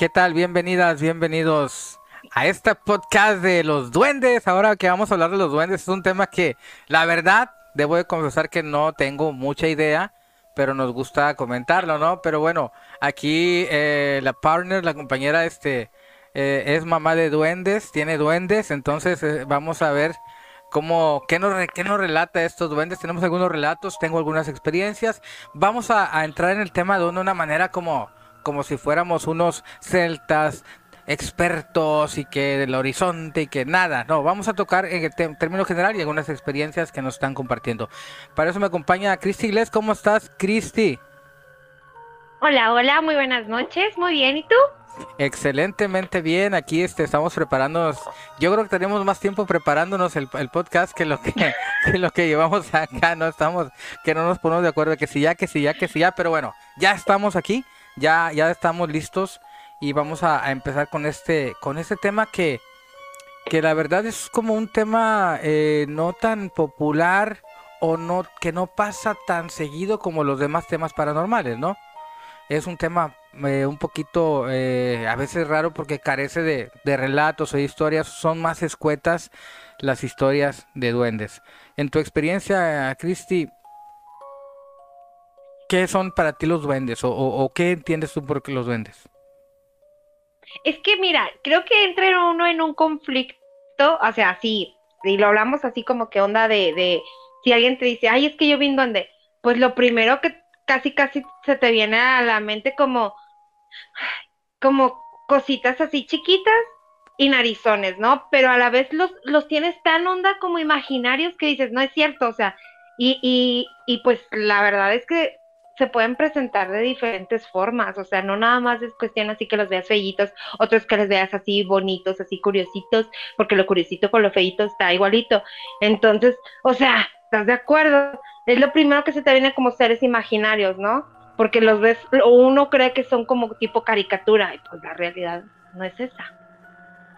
¿Qué tal? Bienvenidas, bienvenidos a este podcast de los duendes. Ahora que vamos a hablar de los duendes, es un tema que la verdad debo de confesar que no tengo mucha idea, pero nos gusta comentarlo, ¿no? Pero bueno, aquí eh, la partner, la compañera, este, eh, es mamá de duendes, tiene duendes, entonces eh, vamos a ver cómo, qué nos, qué nos relata estos duendes. Tenemos algunos relatos, tengo algunas experiencias. Vamos a, a entrar en el tema de una manera como como si fuéramos unos celtas expertos y que del horizonte y que nada, no, vamos a tocar en el término general y algunas experiencias que nos están compartiendo. Para eso me acompaña Cristi Iglesias, ¿cómo estás, Cristi? Hola, hola, muy buenas noches, muy bien, ¿y tú? Excelentemente bien, aquí este, estamos preparándonos, yo creo que tenemos más tiempo preparándonos el, podcast que lo que, que, lo que llevamos acá, no estamos, que no nos ponemos de acuerdo, que si ya, que si ya, que si ya, pero bueno, ya estamos aquí ya, ya estamos listos y vamos a, empezar con este, con este tema que, que la verdad es como un tema eh, no tan popular o no que no pasa tan seguido como los demás temas paranormales, ¿no? Es un tema eh, un poquito eh, a veces raro porque carece de, de, relatos o historias, son más escuetas las historias de duendes. En tu experiencia, Cristi, ¿Qué son para ti los duendes? ¿O, qué entiendes tú por los duendes? Es que mira, creo que entra uno en un conflicto, o sea, así, y lo hablamos así como que onda de, de, si alguien te dice, ay, es que yo vi un duende, pues lo primero que casi, casi se te viene a la mente como, como cositas así chiquitas y narizones, ¿no? Pero a la vez los, los tienes tan onda como imaginarios que dices, no es cierto, o sea, y, y, y pues la verdad es que se pueden presentar de diferentes formas, o sea, no nada más es cuestión así que los veas feitos, otros que los veas así bonitos, así curiositos, porque lo curiosito con lo feito está igualito. Entonces, o sea, ¿estás de acuerdo? Es lo primero que se te viene como seres imaginarios, ¿no? Porque los ves, uno cree que son como tipo caricatura, y pues la realidad no es esa.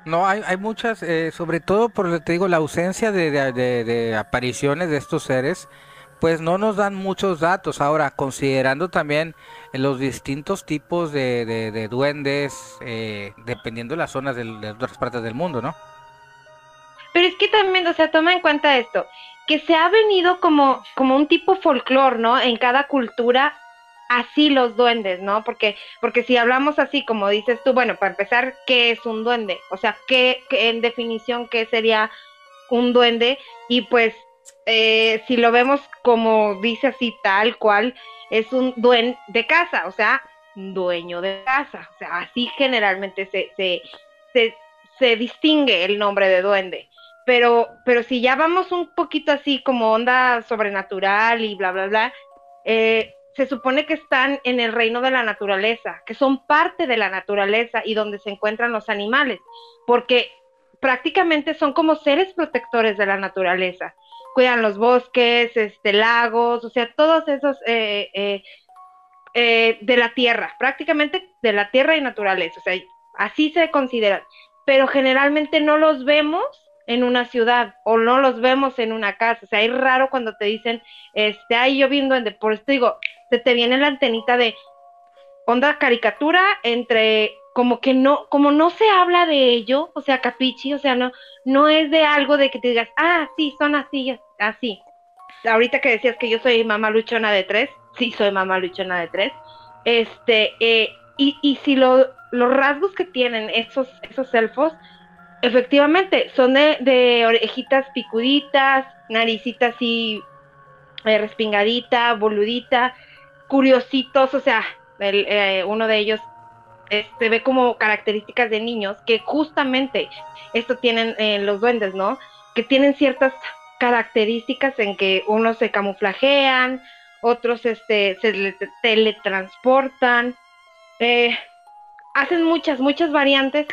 No, hay, hay muchas, eh, sobre todo por, te digo, la ausencia de apariciones de estos seres pues no nos dan muchos datos. Ahora, considerando también los distintos tipos de, duendes, eh, dependiendo de las zonas de, otras partes del mundo, ¿no? Pero es que también, o sea, toma en cuenta esto, que se ha venido como, como un tipo folclore, ¿no? En cada cultura, así los duendes, ¿no? Porque, porque si hablamos así, como dices tú, bueno, para empezar, ¿qué es un duende? O sea, ¿qué, qué en definición, qué sería un duende? Y pues eh, si lo vemos como dice así tal cual, es un dueño de casa, o sea, dueño de casa. O sea, así generalmente se, se, se, se distingue el nombre de duende. Pero, pero si ya vamos un poquito así como onda sobrenatural y bla, bla, bla, eh, se supone que están en el reino de la naturaleza, que son parte de la naturaleza y donde se encuentran los animales, porque prácticamente son como seres protectores de la naturaleza cuidan los bosques, este, lagos, o sea, todos esos eh, eh, eh, de la tierra, prácticamente de la tierra y naturaleza, o sea, así se consideran, pero generalmente no los vemos en una ciudad o no los vemos en una casa, o sea, es raro cuando te dicen, este, ahí yo viendo, por esto digo, se te viene la antenita de onda caricatura entre como que no, como no se habla de ello, o sea, capichi, o sea, no, no es de algo de que te digas, ah, sí, son así, así. Ahorita que decías que yo soy mamá luchona de tres, sí soy mamá luchona de tres, este, eh, y, y si lo, los rasgos que tienen esos, esos elfos, efectivamente, son de, orejitas picuditas, naricitas así eh, respingadita, boludita, curiositos, o sea, el, eh, uno de ellos se ve como características de niños que justamente esto tienen eh, los duendes, ¿no? Que tienen ciertas características en que unos se camuflajean, otros este, se teletransportan, eh, hacen muchas, muchas variantes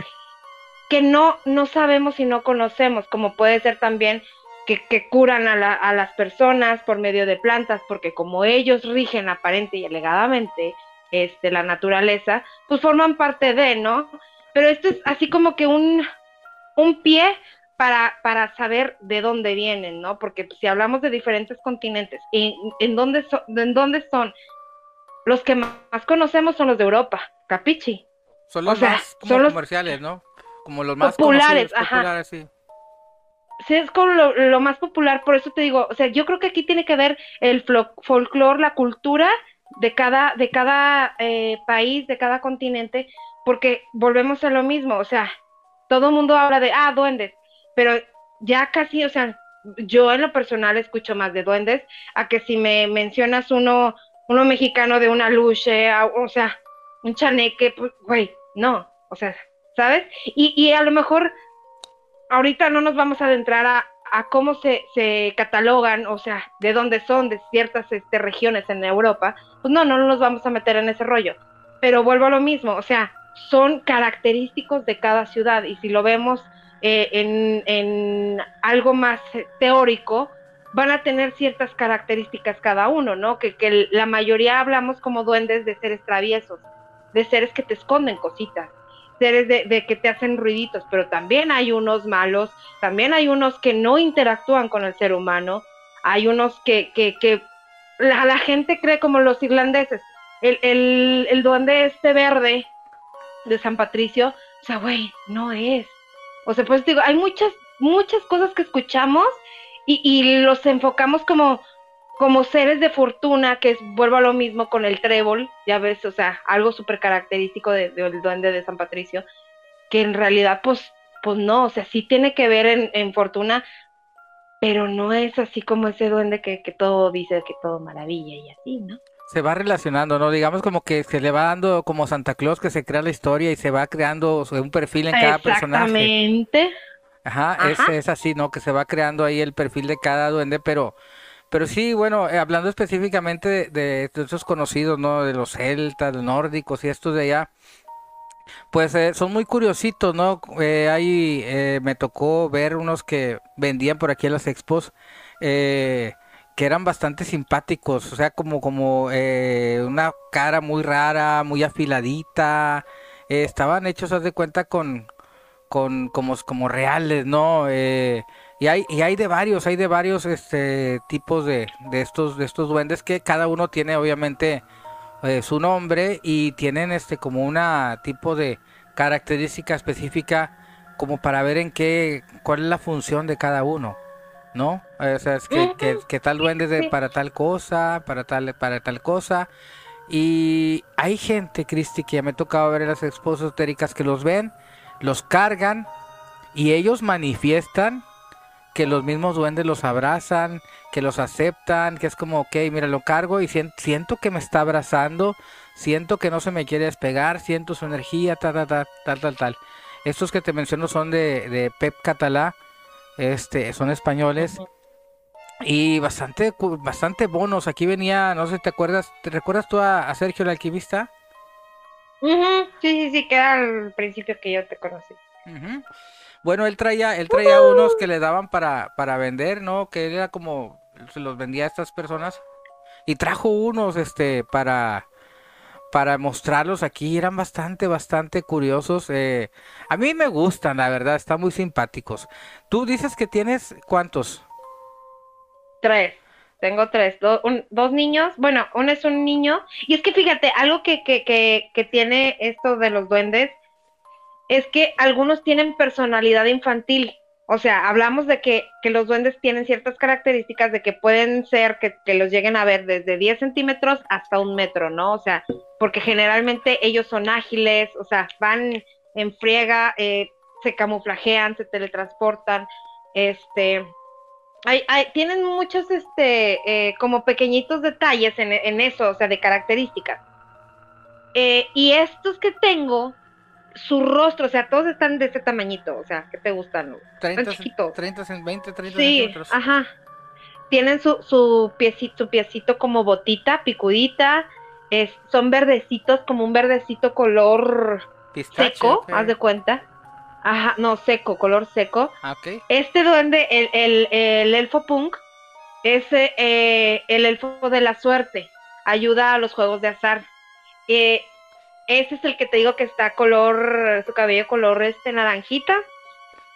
que no, no sabemos y no conocemos, como puede ser también que, que curan a, a, las personas por medio de plantas, porque como ellos rigen aparente y alegadamente este, la naturaleza, pues forman parte de, ¿no? Pero esto es así como que un, un pie para, para saber de dónde vienen, ¿no? Porque si hablamos de diferentes continentes, ¿en, en, dónde, ¿en dónde son? Los que más conocemos son los de Europa, Capichi. Son los más comerciales, ¿no? Como los más populares, populares, sí. Sí, es como lo, más popular, por eso te digo, o sea, yo creo que aquí tiene que ver el folclore, la cultura de cada, de cada eh, país, de cada continente, porque volvemos a lo mismo, o sea, todo el mundo habla de, ah, duendes, pero ya casi, o sea, yo en lo personal escucho más de duendes, a que si me mencionas uno, uno mexicano de una luche, o sea, un chaneque, pues, güey, no, o sea, ¿sabes? Y, y a lo mejor ahorita no nos vamos a adentrar a, cómo se, se, catalogan, o sea, de dónde son, de ciertas este, regiones en Europa, pues no, no nos vamos a meter en ese rollo. Pero vuelvo a lo mismo, o sea, son característicos de cada ciudad y si lo vemos eh, en, en, algo más teórico, van a tener ciertas características cada uno, ¿no? Que, que la mayoría hablamos como duendes de seres traviesos, de seres que te esconden cositas, seres de, que te hacen ruiditos, pero también hay unos malos, también hay unos que no interactúan con el ser humano, hay unos que, que, que la, la, gente cree como los irlandeses, el, el, el duende este verde de San Patricio, o sea, güey, no es. O sea, pues digo, hay muchas, muchas cosas que escuchamos y, y los enfocamos como, como seres de fortuna, que es, vuelvo a lo mismo con el trébol, ya ves, o sea, algo súper característico del de, duende de San Patricio, que en realidad, pues, pues no, o sea, sí tiene que ver en, en fortuna, pero no es así como ese duende que, que, todo dice que todo maravilla y así, ¿no? Se va relacionando, ¿no? Digamos como que se le va dando como Santa Claus que se crea la historia y se va creando un perfil en cada personaje. Exactamente. Ajá, Es, es así, ¿no? Que se va creando ahí el perfil de cada duende, pero pero sí, bueno, eh, hablando específicamente de, de, estos conocidos, ¿no? De los celtas, los nórdicos y estos de allá, pues eh, son muy curiositos, ¿no? Eh, ahí eh, me tocó ver unos que vendían por aquí en las expos, que eran bastante simpáticos, o sea, como, como una cara muy rara, muy afiladita, estaban hechos, haz de cuenta, con, con como, como reales, ¿no? Y hay, y hay de varios, hay de varios este, tipos de, de, estos, de estos duendes que cada uno tiene obviamente eh, su nombre y tienen este como una tipo de característica específica como para ver en qué, cuál es la función de cada uno, ¿no? O sea, es que, que, tal duende de, para tal cosa, para tal, para tal cosa. Y hay gente, Cristi, que ya me ha tocado ver en las esposas que los ven, los cargan y ellos manifiestan que los mismos duendes los abrazan, que los aceptan, que es como, ok, mira, lo cargo y siento que me está abrazando, siento que no se me quiere despegar, siento su energía, tal, tal, tal, tal, tal, tal. Estos que te menciono son de, de Pep Catalá, este, son españoles. Y bastante, bastante bonos. Aquí venía, no sé si te acuerdas, ¿te recuerdas tú a, Sergio el alquimista? Sí, sí, sí, que era al principio que yo te conocí. Bueno, él traía, él traía unos que le daban para, para vender, ¿no? Que él era como, se los vendía a estas personas. Y trajo unos, este, para, para mostrarlos aquí. Eran bastante, bastante curiosos. Eh, a mí me gustan, la verdad, están muy simpáticos. Tú dices que tienes cuántos? Tres. Tengo tres, dos niños, bueno, uno es un niño, y es que fíjate, algo que, que, que, que tiene esto de los duendes es que algunos tienen personalidad infantil. O sea, hablamos de que, los duendes tienen ciertas características de que pueden ser que, los lleguen a ver desde 10 centímetros hasta un metro, ¿no? O sea, porque generalmente ellos son ágiles, o sea, van en friega, eh, se camuflajean, se teletransportan, este, hay, hay, tienen muchos, este, eh, como pequeñitos detalles en, en, eso, o sea, de características. Eh, y estos que tengo su rostro, o sea, todos están de ese tamañito, o sea, ¿qué te gustan? 30, 30, 20, 30 sí, Ajá. Tienen su, su piecito, su piecito como botita, picudita, es, son verdecitos, como un verdecito color seco, haz de cuenta. Ajá, no, seco, color seco. Ah, okay. Este duende, el, el, el elfo punk, es eh, el elfo de la suerte, ayuda a los juegos de azar. Eh, ese es el que te digo que está color, su cabello color este naranjita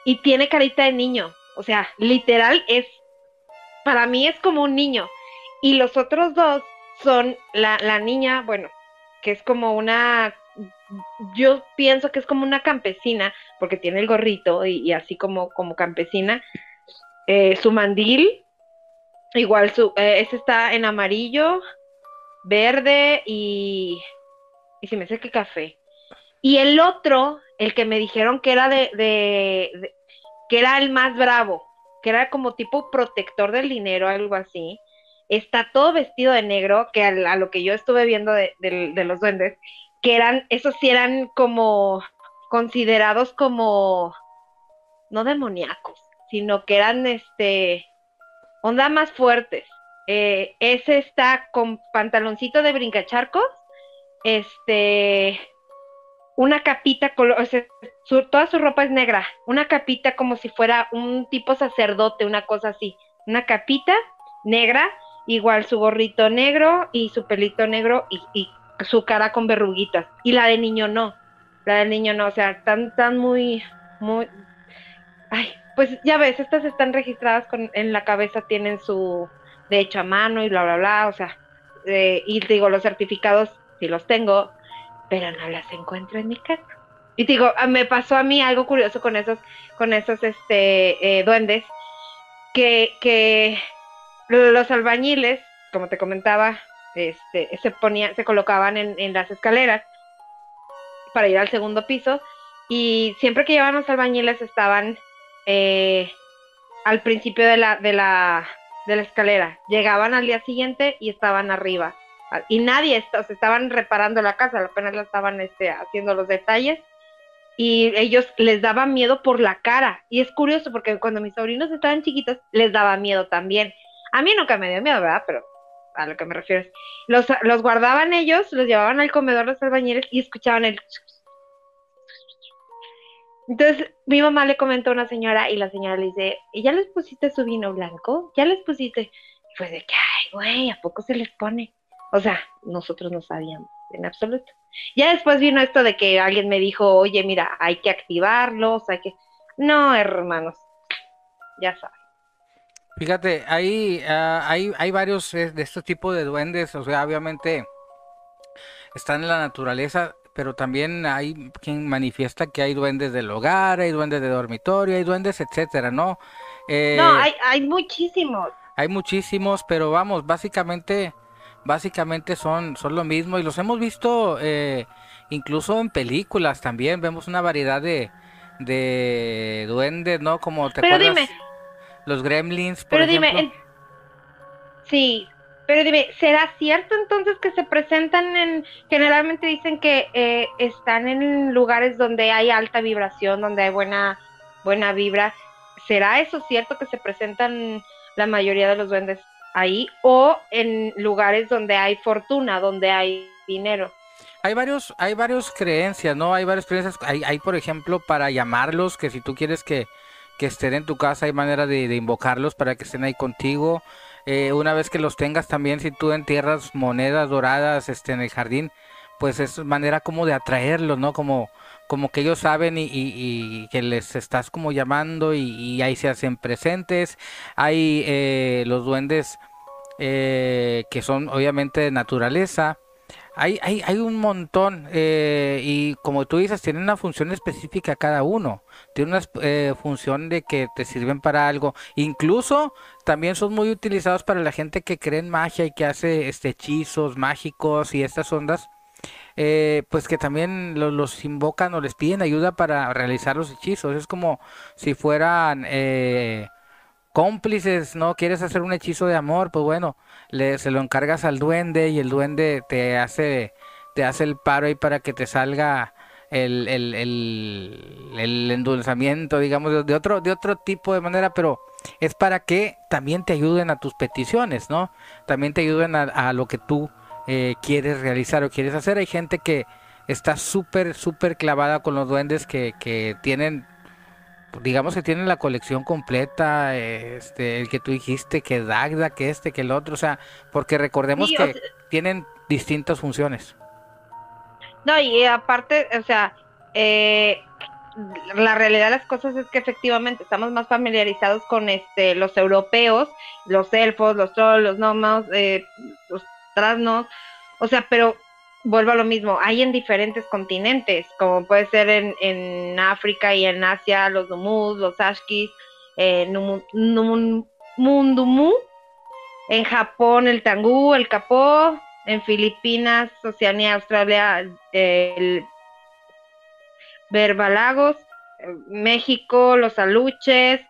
y tiene carita de niño. O sea, literal es, para mí es como un niño. Y los otros dos son la, la niña, bueno, que es como una yo pienso que es como una campesina, porque tiene el gorrito y, así como, como campesina. Eh, su mandil, igual su, eh, ese está en amarillo, verde y, y si me sé que café. Y el otro, el que me dijeron que era de, de, que era el más bravo, que era como tipo protector del dinero, algo así. Está todo vestido de negro, que a, lo que yo estuve viendo de, de, los duendes, que eran, esos sí eran como considerados como, no demoníacos, sino que eran, este, onda más fuertes. Eh, ese está con pantaloncito de brincacharcos, este, una capita, o sea, toda su ropa es negra, una capita como si fuera un tipo sacerdote, una cosa así, una capita negra, igual su gorrito negro y su pelito negro y, y su cara con verruguitas. Y la de niño no. La del niño no. O sea, tan, tan muy, muy. Ay, pues ya ves, estas están registradas con, en la cabeza, tienen su de hecho a mano y bla, bla, bla. O sea, eh, y digo, los certificados sí los tengo, pero no las encuentro en mi casa. Y digo, ah, me pasó a mí algo curioso con esos, con esos este, eh, duendes, que, que los albañiles, como te comentaba, este, se ponían, se colocaban en, las escaleras para ir al segundo piso y siempre que llevaban los albañiles estaban eh, al principio de la, de la, de la escalera. Llegaban al día siguiente y estaban arriba. Y nadie, o estaban reparando la casa, apenas la estaban este, haciendo los detalles. Y ellos les daba miedo por la cara. Y es curioso porque cuando mis sobrinos estaban chiquitos, les daba miedo también. A mí nunca me dio miedo, ¿verdad? Pero a lo que me refiero. Los, los guardaban ellos, los llevaban al comedor los albañiles y escuchaban el... Entonces mi mamá le comentó a una señora y la señora le dice, ¿y ya les pusiste su vino blanco? ¿Ya les pusiste? Y fue de que, ay, güey, ¿a poco se les pone? O sea, nosotros no sabíamos en absoluto. Ya después vino esto de que alguien me dijo, oye, mira, hay que activarlos, hay que... No, hermanos, ya saben. Fíjate, hay, ah, hay, hay varios eh, de estos tipos de duendes, o sea, obviamente están en la naturaleza, pero también hay quien manifiesta que hay duendes del hogar, hay duendes de dormitorio, hay duendes, etcétera, ¿no? Eh, no, hay, hay muchísimos. Hay muchísimos, pero vamos, básicamente, básicamente son, son lo mismo y los hemos visto eh, incluso en películas también, vemos una variedad de, de duendes, ¿no? Como te pero dime, los gremlins, por pero dime, sí, pero dime, ¿será cierto entonces que se presentan en, generalmente dicen que eh, están en lugares donde hay alta vibración, donde hay buena, buena vibra? ¿Será eso cierto que se presentan la mayoría de los duendes ahí o en lugares donde hay fortuna, donde hay dinero? Hay varios, hay varios creencias, ¿no? Hay varias creencias. Hay, hay, por ejemplo, para llamarlos, que si tú quieres que, que estén en tu casa, hay manera de, invocarlos para que estén ahí contigo. Eh, una vez que los tengas también, si tú entierras monedas doradas este, en el jardín, pues es manera como de atraerlos, ¿no? Como, como que ellos saben y, que les estás como llamando y, ahí se hacen presentes. Hay eh, los duendes eh, que son obviamente de naturaleza. Hay, hay, hay un montón y como tú dices, tienen una función específica cada uno tiene una eh, función de que te sirven para algo. Incluso también son muy utilizados para la gente que cree en magia y que hace este, hechizos mágicos y estas ondas. Eh, pues que también los, invocan o les piden ayuda para realizar los hechizos. Es como si fueran eh, cómplices, ¿no? Quieres hacer un hechizo de amor, pues bueno, le, se lo encargas al duende y el duende te hace, te hace el paro ahí para que te salga el, el, el, endulzamiento, digamos, de, otro, de otro tipo de manera, pero es para que también te ayuden a tus peticiones, ¿no? También te ayuden a, lo que tú eh, quieres realizar o quieres hacer. Hay gente que está súper, súper clavada con los duendes que, que tienen digamos que tienen la colección completa, este, el que tú dijiste, que Dagda, que este, que el otro, o sea, porque recordemos que tienen distintas funciones. No, y aparte, o sea, eh, la realidad de las cosas es que efectivamente estamos más familiarizados con este los europeos, los elfos, los trolls, los gnomos, eh, los trasnos, o sea, pero vuelvo a lo mismo, hay en diferentes continentes, como puede ser en, en África y en Asia, los Numus, los Ashkis, eh, Mundumu, en Japón el Tangú, el Capó, en Filipinas, Oceanía, Australia, el Verbalagos, México, los aluches,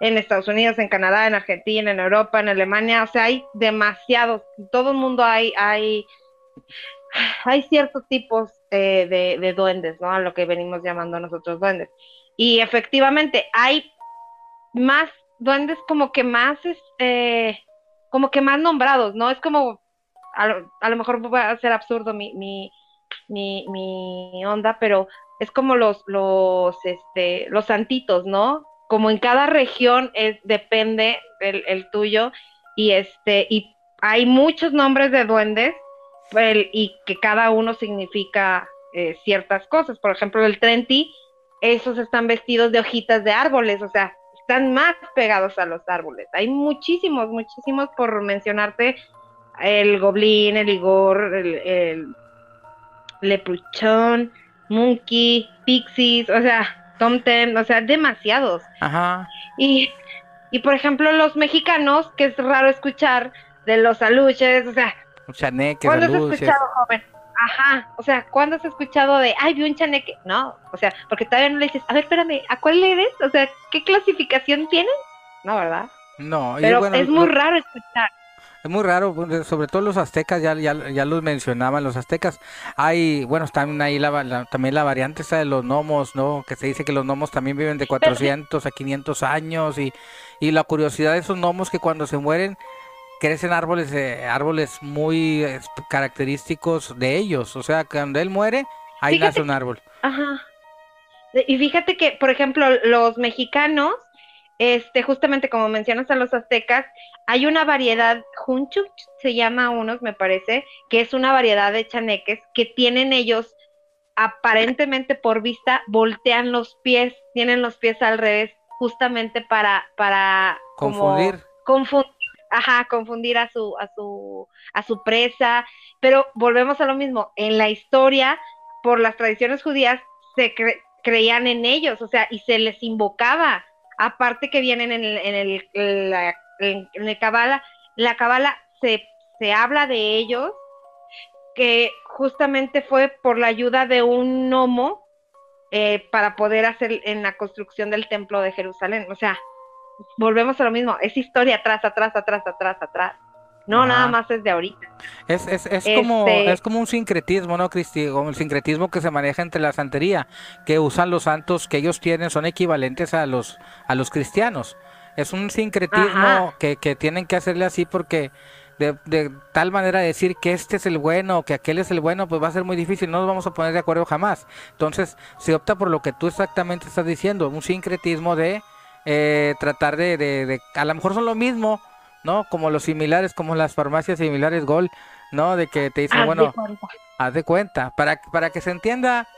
en Estados Unidos, en Canadá, en Argentina, en Europa, en Alemania, o sea, hay demasiados, todo el mundo hay, hay, hay ciertos tipos de, de, duendes, ¿no? A lo que venimos llamando nosotros duendes. Y efectivamente, hay más duendes como que más, este, como que más nombrados, ¿no? Es como, a lo, mejor va a ser absurdo mi, mi, mi, mi onda, pero es como los, los, este, los santitos, ¿no? Como en cada región es, depende el, tuyo, y este, y hay muchos nombres de duendes, y que cada uno significa eh, ciertas cosas. Por ejemplo, el Trenti, esos están vestidos de hojitas de árboles, o sea, están más pegados a los árboles. Hay muchísimos, muchísimos por mencionarte, el Goblin, el Igor, el, el Lepuchón, Monkey, Pixies, o sea, Tom Ten, o sea, demasiados. Ajá. Y, y por ejemplo, los mexicanos, que es raro escuchar de los aluches, o sea, chaneques, ¿cuándo has escuchado, joven? Ajá, o sea, ¿cuándo has escuchado de, ay, vi un chaneque? No, o sea, porque todavía no le dices, a ver, espérame, ¿a cuál le eres? O sea, ¿qué clasificación tienen? No, ¿verdad? No, pero es muy raro escuchar. Es muy raro, pues, sobre todo los aztecas, ya, ya, ya los mencionaban, los aztecas. Hay, bueno, también ahí la, también la variante esa de los gnomos, ¿no? Que se dice que los gnomos también viven de 400 a 500 años y, y la curiosidad de esos gnomos que cuando se mueren crecen árboles, eh, árboles muy característicos de ellos. O sea, cuando él muere, ahí nace un árbol. Ajá. Y fíjate que, por ejemplo, los mexicanos este, justamente como mencionas a los aztecas, hay una variedad, Junchuch se llama unos, me parece, que es una variedad de chaneques que tienen ellos, aparentemente por vista, voltean los pies, tienen los pies al revés, justamente para, para confundir. confundir, ajá, confundir a su, a su, a su presa. Pero volvemos a lo mismo, en la historia, por las tradiciones judías, se creían en ellos, o sea, y se les invocaba aparte que vienen en el, en el, la, en, el Kabbalah, la Kabbalah se, se habla de ellos, que justamente fue por la ayuda de un gnomo eh, para poder hacer en la construcción del templo de Jerusalén. O sea, volvemos a lo mismo, es historia atrás, atrás, atrás, atrás, atrás. No, nada más es de ahorita. Es, es, es como, este es como un sincretismo, ¿no, Cristi? Como el sincretismo que se maneja entre la santería, que usan los santos que ellos tienen, son equivalentes a los, a los cristianos. Es un sincretismo que, que, tienen que hacerle así porque de, de, tal manera decir que este es el bueno, que aquel es el bueno, pues va a ser muy difícil, no nos vamos a poner de acuerdo jamás. Entonces se opta por lo que tú exactamente estás diciendo, un sincretismo de eh, tratar de, de, de, a lo mejor son lo mismo, ¿no? Como los similares, como las farmacias similares Gol, ¿no? De que te dicen, bueno, haz de cuenta. Para, para que se entienda,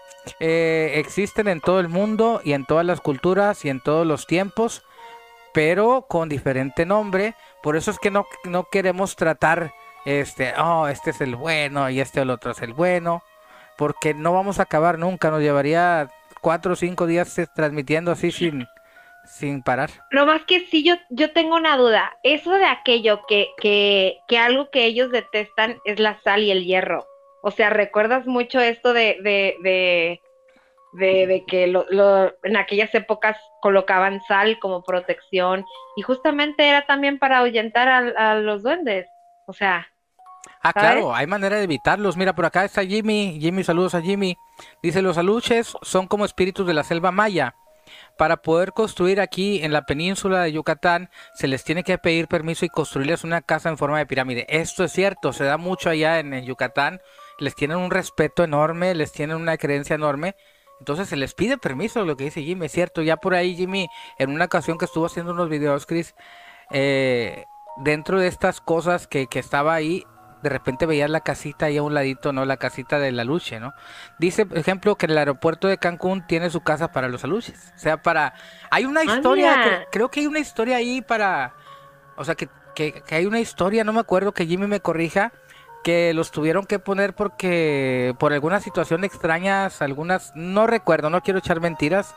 eh, existen en todo el mundo y en todas las culturas y en todos los tiempos, pero con diferente nombre. Por eso es que no, no queremos tratar, este, oh, este es el bueno y este el otro es el bueno, porque no vamos a acabar nunca. Nos llevaría cuatro o cinco días transmitiendo así sin sin parar. Lo más que sí, yo, yo tengo una duda. Eso de aquello que, que, que algo que ellos detestan es la sal y el hierro. O sea, ¿recuerdas mucho esto de, de, de, de, que lo, lo, en aquellas épocas colocaban sal como protección? Y justamente era también para ahuyentar a, a los duendes. O sea, Ah, claro, hay manera de evitarlos. Mira, por acá está Jimmy. Jimmy, saludos a Jimmy. Dice, los aluches son como espíritus de la selva maya. Para poder construir aquí en la península de Yucatán, se les tiene que pedir permiso y construirles una casa en forma de pirámide. Esto es cierto, se da mucho allá en, Yucatán. Les tienen un respeto enorme, les tienen una creencia enorme. Entonces se les pide permiso, lo que dice Jimmy, es cierto. Ya por ahí Jimmy, en una ocasión que estuvo haciendo unos videos, Chris, eh, dentro de estas cosas que, que estaba ahí, de repente veías la casita ahí a un ladito, ¿no? La casita de la luche, ¿no? Dice, por ejemplo, que el aeropuerto de Cancún tiene su casa para los aluches. O sea, para... Hay una ah, historia, creo, que hay una historia ahí para... O sea, que, que, hay una historia, no me acuerdo, que Jimmy me corrija, que los tuvieron que poner porque por alguna situación extrañas, algunas, no recuerdo, no quiero echar mentiras,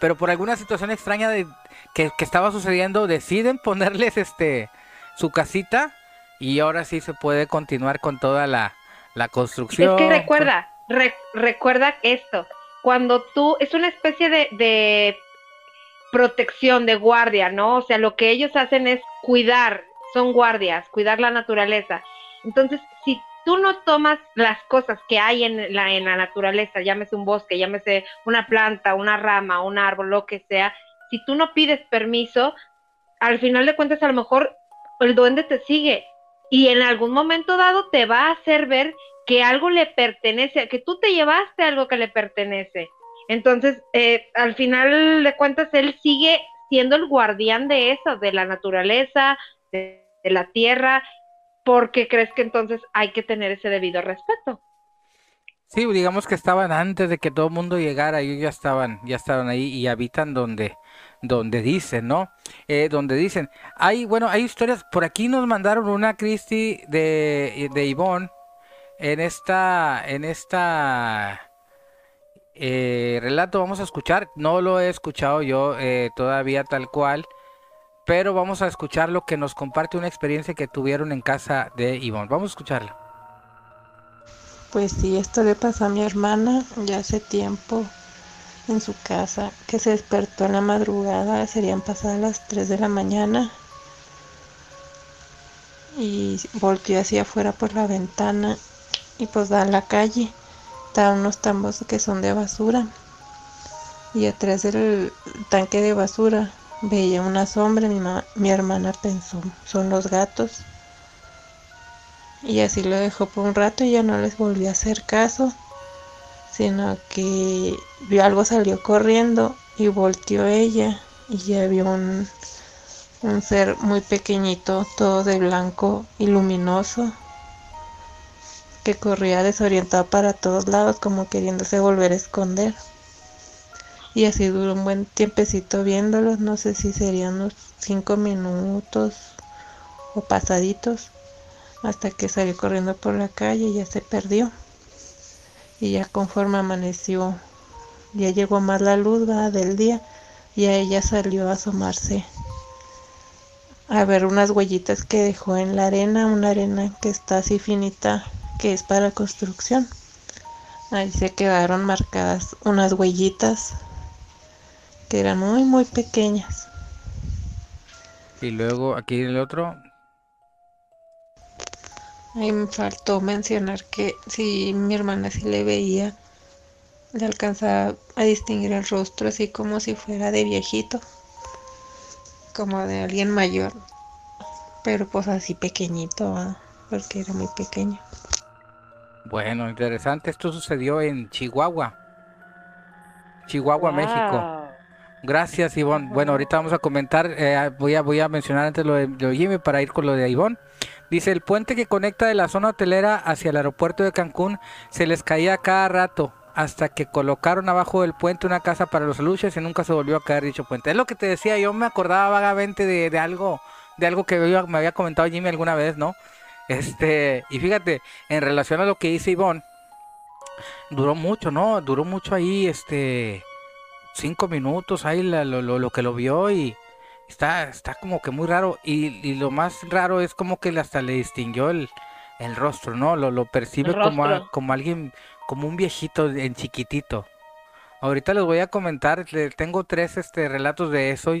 pero por alguna situación extraña de, que, estaba sucediendo, deciden ponerles este su casita y ahora sí se puede continuar con toda la, construcción. Es que recuerda, recuerda esto, cuando tú, es una especie de, de protección, de guardia, ¿no? O sea, lo que ellos hacen es cuidar, son guardias, cuidar la naturaleza. Entonces, tú no tomas las cosas que hay en la, en la naturaleza, llámese un bosque, llámese una planta, una rama, un árbol, lo que sea, si tú no pides permiso, al final de cuentas a lo mejor el duende te sigue y en algún momento dado te va a hacer ver que algo le pertenece, que tú te llevaste algo que le pertenece. Entonces, eh, al final de cuentas, él sigue siendo el guardián de eso, de la naturaleza, de la tierra, porque crees que entonces hay que tener ese debido respeto. Sí, digamos que estaban antes de que todo el mundo llegara, ellos ya estaban, ya estaban ahí y habitan donde, donde dicen, ¿no? Eh, donde dicen, hay, bueno, hay historias, por aquí nos mandaron una Cristi de, de Ivonne en esta, en esta eh, relato vamos a escuchar, no lo he escuchado yo eh, todavía tal cual, pero vamos a escuchar lo que nos comparte una experiencia que tuvieron en casa de Ivonne. Vamos a escucharla. Pues sí, esto le pasó a mi hermana ya hace tiempo en su casa, que se despertó en la madrugada, serían pasadas las 3 de la mañana, y volteó hacia afuera por la ventana y pues da a la calle. Estaban unos tambos que son de basura. Y atrás del tanque de basura Veía una sombra, mi, mi hermana pensó, son los gatos. Y así lo dejó por un rato y ya no les volvió a hacer caso, sino que vio algo, salió corriendo y volteó ella y ya vio un, un ser muy pequeñito, todo de blanco y luminoso, que corría desorientado para todos lados como queriéndose volver a esconder. Y así duró un buen tiempecito viéndolos, no sé si serían unos cinco minutos o pasaditos, hasta que salió corriendo por la calle y ya se perdió. Y ya conforme amaneció, ya llegó más la luz del día, y a ella salió a asomarse a ver unas huellitas que dejó en la arena, una arena que está así finita, que es para construcción. Ahí se quedaron marcadas unas huellitas que eran muy, muy pequeñas. Y luego aquí el otro. Ahí me faltó mencionar que si mi hermana sí le veía, le alcanzaba a distinguir el rostro así como si fuera de viejito, como de alguien mayor, pero pues así pequeñito, porque era muy pequeño. Bueno, interesante, esto sucedió en Chihuahua, Chihuahua, México. Gracias, Ivonne. Bueno, ahorita vamos a comentar, eh, voy, a, voy a mencionar antes lo de, Jimmy para ir con lo de Ivonne. Dice, el puente que conecta de la zona hotelera hacia el aeropuerto de Cancún se les caía cada rato hasta que colocaron abajo del puente una casa para los luches y nunca se volvió a caer dicho puente. Es lo que te decía, yo me acordaba vagamente de, algo de algo que me había comentado Jimmy alguna vez, ¿no? Este, y fíjate, en relación a lo que dice Ivonne, duró mucho, ¿no? Duró mucho ahí, este, cinco minutos ahí lo, lo, que lo vio y está, está como que muy raro. Y, lo más raro es como que hasta le distinguió el, el rostro, ¿no? Lo, lo percibe como, como alguien, como un viejito en chiquitito. Ahorita les voy a comentar, tengo tres este, relatos de eso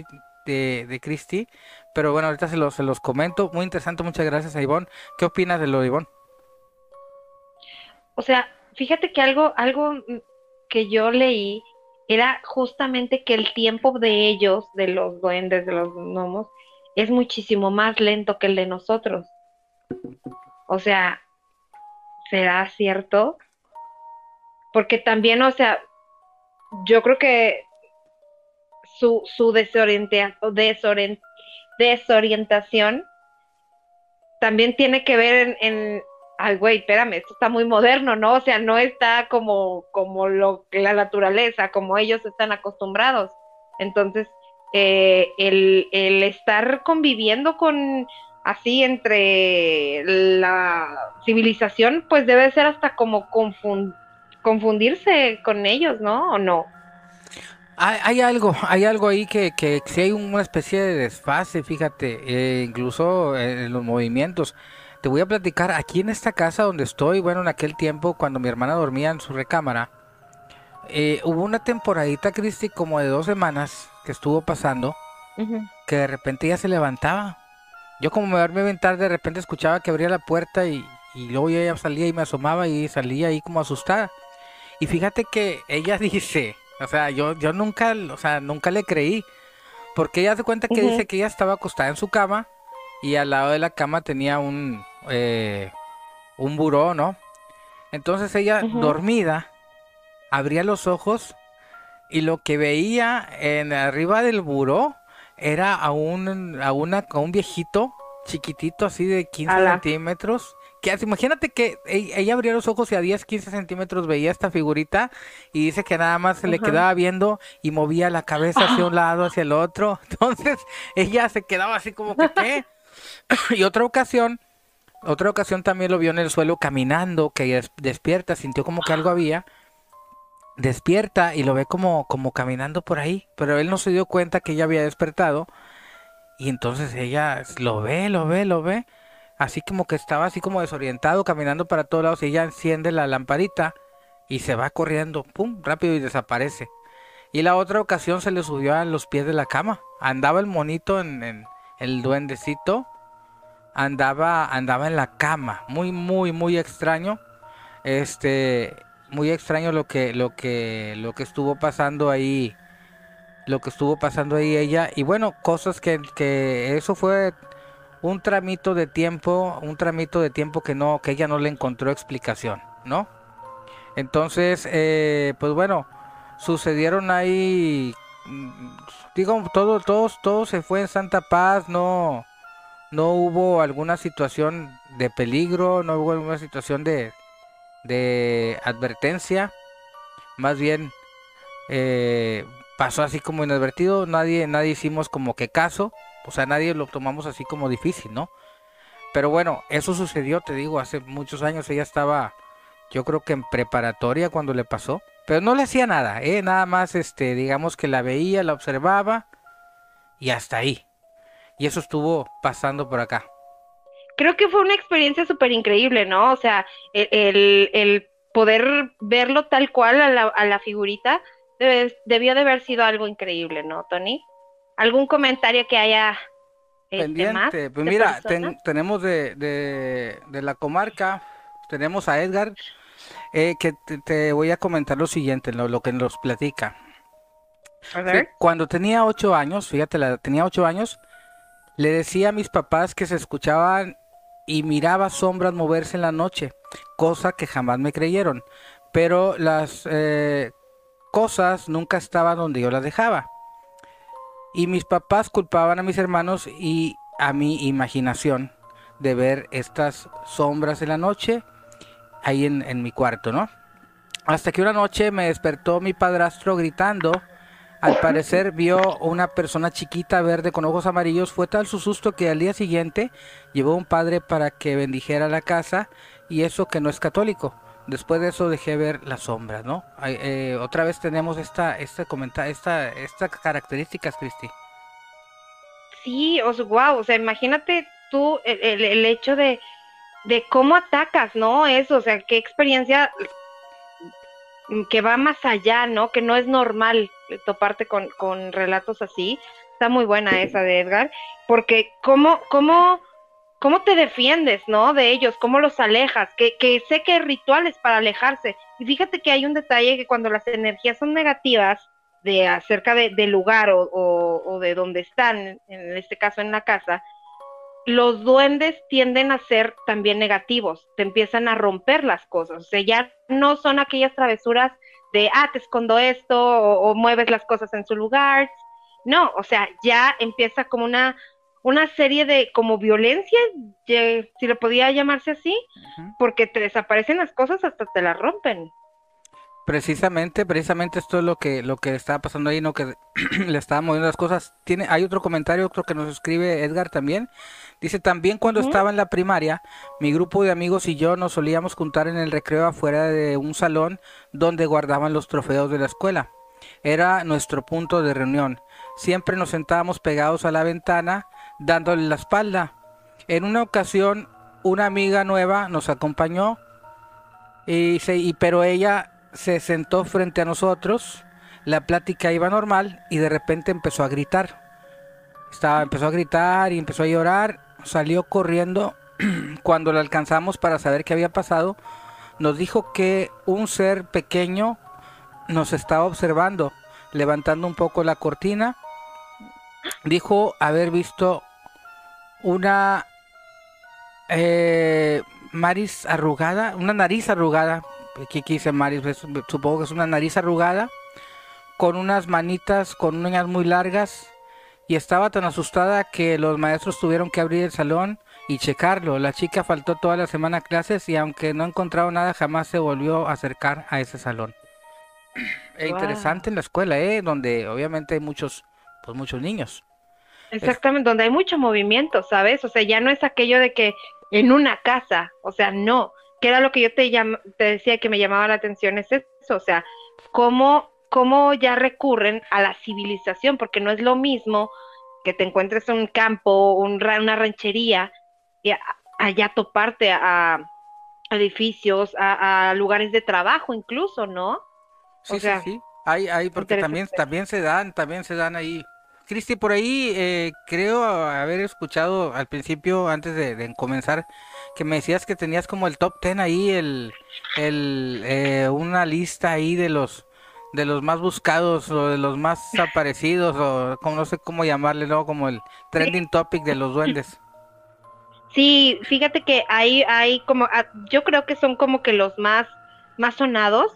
de, de Christy, pero bueno, ahorita se los, se los comento. Muy interesante, muchas gracias a Ivonne. ¿Qué opinas de lo de Ivonne? O sea, fíjate que algo, algo que yo leí era justamente que el tiempo de ellos, de los duendes, de los gnomos, es muchísimo más lento que el de nosotros. O sea, ¿será cierto? Porque también, o sea, yo creo que su, su desorientación también tiene que ver en, ay, güey, espérame, esto está muy moderno, ¿no? O sea, no está como, como lo, la naturaleza, como ellos están acostumbrados. Entonces, eh, el, el, estar conviviendo con, así entre la civilización, pues debe ser hasta como confundirse con ellos, ¿no? ¿O no? Hay, algo, hay algo ahí que, que hay una especie de desfase, fíjate, eh, incluso en los movimientos. Te voy a platicar aquí en esta casa donde estoy, bueno, en aquel tiempo cuando mi hermana dormía en su recámara, eh, hubo una temporadita, Cristi, como de dos semanas que estuvo pasando, que de repente ella se levantaba. Yo como me dormí a aventar, de repente escuchaba que abría la puerta y, y luego ella salía y me asomaba y salía ahí como asustada. Y fíjate que ella dice, o sea, yo, yo nunca, o sea, nunca le creí. Porque ella se cuenta que dice que ella estaba acostada en su cama y al lado de la cama tenía un, eh, un buró, ¿no? Entonces ella, dormida, abría los ojos y lo que veía en arriba del buró era a un, a una, a un viejito chiquitito así de 15 centímetros que imagínate que ella abría los ojos y a 10, 15 centímetros veía esta figurita y dice que nada más se le quedaba viendo y movía la cabeza hacia un lado, hacia el otro. Entonces ella se quedaba así como que, ¿qué? y otra ocasión, otra ocasión también lo vio en el suelo caminando, que despierta, sintió como que algo había. Despierta y lo ve como, como caminando por ahí, pero él no se dio cuenta que ella había despertado. Y entonces ella lo ve, lo ve, lo ve así como que estaba así como desorientado, caminando para todos lados y ella enciende la lamparita y se va corriendo, pum, rápido y desaparece. Y la otra ocasión se le subió a los pies de la cama. Andaba el monito en, el duendecito, andaba andaba en la cama, muy muy muy extraño. Este, muy extraño lo que lo que lo que estuvo pasando ahí lo que estuvo pasando ahí ella y bueno cosas que, que eso fue un tramito de tiempo, un tramito de tiempo que no, que ella no le encontró explicación, ¿no? Entonces, eh, pues bueno, sucedieron ahí, digo, todo, todo, todo se fue en Santa Paz, no, no hubo alguna situación de peligro, no hubo alguna situación de, de advertencia, más bien eh, pasó así como inadvertido, nadie, nadie hicimos como que caso, o sea, nadie lo tomamos así como difícil, ¿no? Pero bueno, eso sucedió, te digo, hace muchos años ella estaba, yo creo que en preparatoria cuando le pasó, pero no le hacía nada, ¿eh? Nada más, este, digamos que la veía, la observaba y hasta ahí. Y eso estuvo pasando por acá. Creo que fue una experiencia súper increíble, ¿no? O sea, el, el, poder verlo tal cual a la, a la figurita debió de haber sido algo increíble, ¿no, Tony? ¿Algún comentario que haya este, pendiente? pues mira, tenemos de, de, la comarca, tenemos a Edgar, eh, que te, voy a comentar lo siguiente, lo, que nos platica. cuando tenía ocho años, fíjate, la, tenía ocho años, le decía a mis papás que se escuchaban y miraba sombras moverse en la noche, cosa que jamás me creyeron, pero las eh, cosas nunca estaban donde yo las dejaba. Y mis papás culpaban a mis hermanos y a mi imaginación de ver estas sombras en la noche ahí en, mi cuarto, ¿no? Hasta que una noche me despertó mi padrastro gritando. Al parecer vio una persona chiquita verde con ojos amarillos. Fue tal su susto que al día siguiente llevó un padre para que bendijera la casa y eso que no es católico después de eso dejé ver las sombras, ¿no? Eh, otra vez tenemos esta, esta, esta, estas características, Cristi. Sí, wow, o sea, imagínate tú el, hecho de, de, cómo atacas, ¿no? Eso, o sea, qué experiencia que va más allá, ¿no? Que no es normal toparte con, con relatos así. Está muy buena esa de Edgar, porque cómo, cómo ¿Cómo te defiendes, no? De ellos, ¿cómo los alejas? Que, que sé que hay rituales para alejarse. Y fíjate que hay un detalle que cuando las energías son negativas, de acerca de, del lugar o, o, de donde están, en este caso en la casa, los duendes tienden a ser también negativos, te empiezan a romper las cosas, o sea, ya no son aquellas travesuras de, ah, te escondo esto o, o mueves las cosas en su lugar, no, o sea, ya empieza como una una serie de como violencia, si lo podía llamarse así, porque te desaparecen las cosas hasta te las rompen. Precisamente, precisamente esto es lo que lo que estaba pasando ahí, no que le estaba moviendo las cosas. Tiene, hay otro comentario, otro que nos escribe Edgar también. Dice también cuando estaba en la primaria, mi grupo de amigos y yo nos solíamos juntar en el recreo afuera de un salón donde guardaban los trofeos de la escuela. Era nuestro punto de reunión. Siempre nos sentábamos pegados a la ventana, dándole la espalda. En una ocasión, una amiga nueva nos acompañó y, se, y pero ella se sentó frente a nosotros, la plática iba normal y de repente empezó a gritar. Estaba, empezó a gritar y empezó a llorar, salió corriendo. Cuando la alcanzamos para saber qué había pasado, nos dijo que un ser pequeño nos estaba observando, levantando un poco la cortina. Dijo haber visto una eh, arrugada, una nariz arrugada aquí dice Maris, supongo que es una nariz arrugada, con unas manitas con uñas muy largas, y estaba tan asustada que los maestros tuvieron que abrir el salón y checarlo. La chica faltó toda la semana a clases y aunque no encontraba nada, jamás se volvió a acercar a ese salón. Es interesante en la escuela, ¿eh? Donde obviamente hay muchos, pues muchos niños. Exactamente, donde hay mucho movimiento, ¿sabes? O sea, ya no es aquello de que en una casa, o sea, no, que era lo que yo te, te decía que me llamaba la atención, es eso, o sea, cómo, cómo ya recurren a la civilización, porque no es lo mismo que te encuentres en un campo, un, una ranchería, y allá toparte a, edificios, a, lugares de trabajo incluso, ¿no? Sí, sí, sí. Hay, hay, porque también, también se dan, también se dan ahí. Cristi, por ahí eh, creo haber escuchado al principio, antes de, comenzar, que me decías que tenías como el top ten ahí, el, eh, una lista ahí de los de los más buscados o de los más aparecidos o como no sé cómo llamarle, ¿no? Como el trending topic de los duendes. Sí, fíjate que ahí hay como, ah, yo creo que son como que los más, más sonados.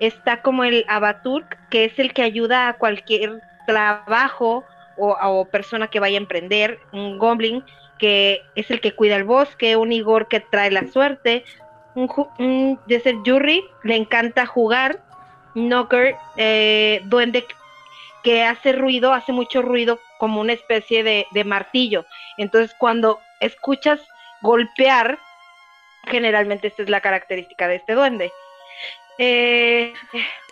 Está como el Abaturk, que es el que ayuda a cualquier trabajo o, o persona que vaya a emprender, un goblin que es el que cuida el bosque, un Igor que trae la suerte, un, de ser Yuri, le encanta jugar, Knocker, eh, duende que hace ruido, hace mucho ruido como una especie de, martillo. Entonces cuando escuchas golpear, generalmente esta es la característica de este duende. Eh,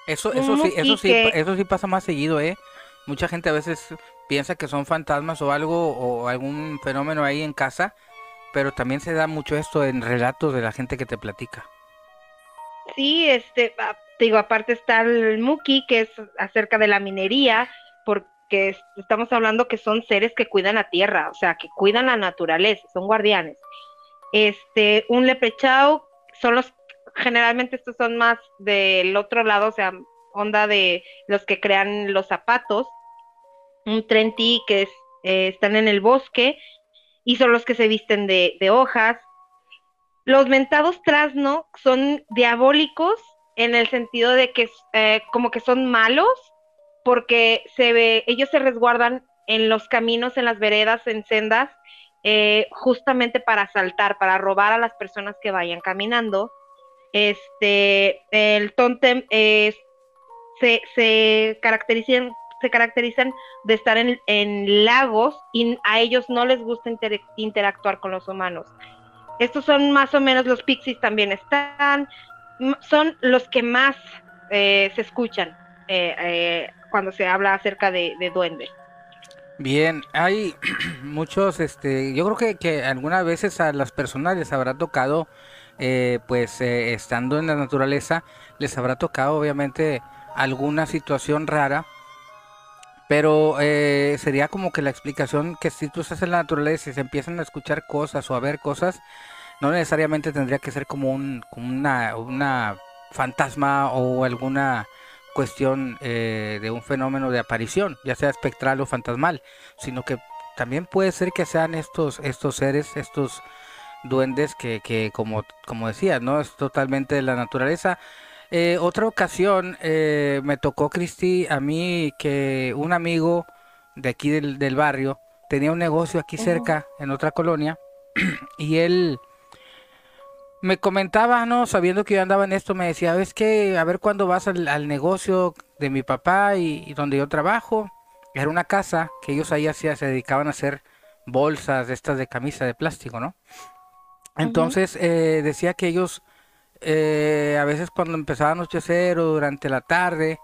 eso, eso sí, eso sí, eso sí pasa más seguido, eh. Mucha gente a veces piensa que son fantasmas o algo o algún fenómeno ahí en casa, pero también se da mucho esto en relatos de la gente que te platica. Sí, este, digo, aparte está el Muki, que es acerca de la minería, porque estamos hablando que son seres que cuidan la tierra, o sea, que cuidan la naturaleza, son guardianes. Este, un leprechao, son los, generalmente estos son más del otro lado, o sea, onda de los que crean los zapatos, un trenti que eh, están en el bosque y son los que se visten de, hojas. Los mentados trasno son diabólicos en el sentido de que eh, como que son malos porque se ve, ellos se resguardan en los caminos, en las veredas, en sendas, eh, justamente para asaltar, para robar a las personas que vayan caminando. Este, el tontem se, se caracterizan se caracterizan de estar en, lagos y a ellos no les gusta interactuar con los humanos. Estos son más o menos los pixies también están, son los que más eh, se escuchan eh, eh, cuando se habla acerca de, de duende. Bien, hay muchos, este, yo creo que, que algunas veces a las personas les habrá tocado, pues estando en la naturaleza, les habrá tocado obviamente alguna situación rara pero eh, sería como que la explicación que si tú estás en la naturaleza y se empiezan a escuchar cosas o a ver cosas, no necesariamente tendría que ser como, un, como una, una fantasma o alguna cuestión eh, de un fenómeno de aparición, ya sea espectral o fantasmal, sino que también puede ser que sean estos, estos seres, estos duendes que, que como, como decía, no es totalmente de la naturaleza, eh, otra ocasión eh, me tocó, Cristi, a mí que un amigo de aquí del, barrio tenía un negocio aquí cerca, en otra colonia, y él me comentaba, ¿no? Sabiendo que yo andaba en esto, me decía, ¿ves que a ver cuándo vas al, negocio de mi papá y, donde yo trabajo? Era una casa que ellos ahí hacían, se dedicaban a hacer bolsas de estas de camisa de plástico, ¿no? Entonces eh, decía que ellos eh, a veces cuando empezaba a anochecer o durante la tarde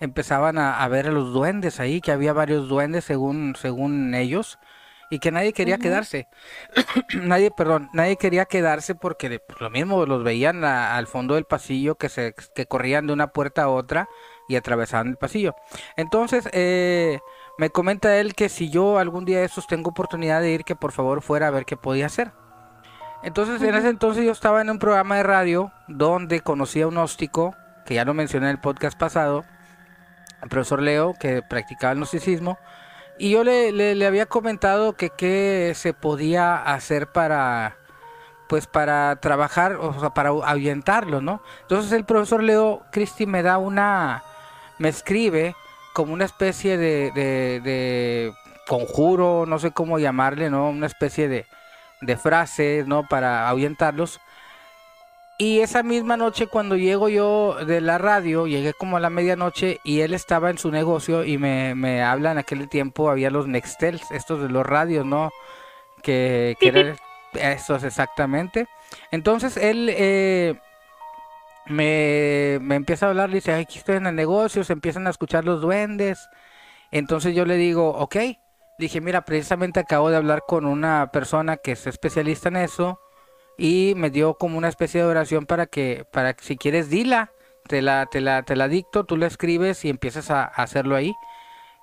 empezaban a, ver a los duendes ahí, que había varios duendes según, según ellos, y que nadie quería quedarse. nadie, perdón, nadie quería quedarse porque pues, lo mismo los veían al fondo del pasillo que se que corrían de una puerta a otra y atravesaban el pasillo. Entonces, eh, me comenta él que si yo algún día de esos tengo oportunidad de ir, que por favor fuera a ver qué podía hacer. Entonces, en ese entonces yo estaba en un programa de radio donde conocí a un óstico, que ya lo mencioné en el podcast pasado, el profesor Leo, que practicaba el gnosticismo, y yo le, le, había comentado que qué se podía hacer para, pues para trabajar, o sea, para ahuyentarlo, ¿no? Entonces el profesor Leo Cristi me da una, me escribe como una especie de, de, de conjuro, no sé cómo llamarle, ¿no? Una especie de, de frases, ¿no? Para ahuyentarlos. Y esa misma noche cuando llego yo de la radio, llegué como a la medianoche y él estaba en su negocio y me, me habla en aquel tiempo, había los Nextels, estos de los radios, ¿no? Que, que eran estos exactamente. Entonces él eh, me, me, empieza a hablar, dice, aquí estoy en el negocio, se empiezan a escuchar los duendes. Entonces yo le digo, ok, dije, mira, precisamente acabo de hablar con una persona que es especialista en eso y me dio como una especie de oración para que, para que si quieres, dila, te la, te la, te la dicto, tú la escribes y empiezas a, hacerlo ahí.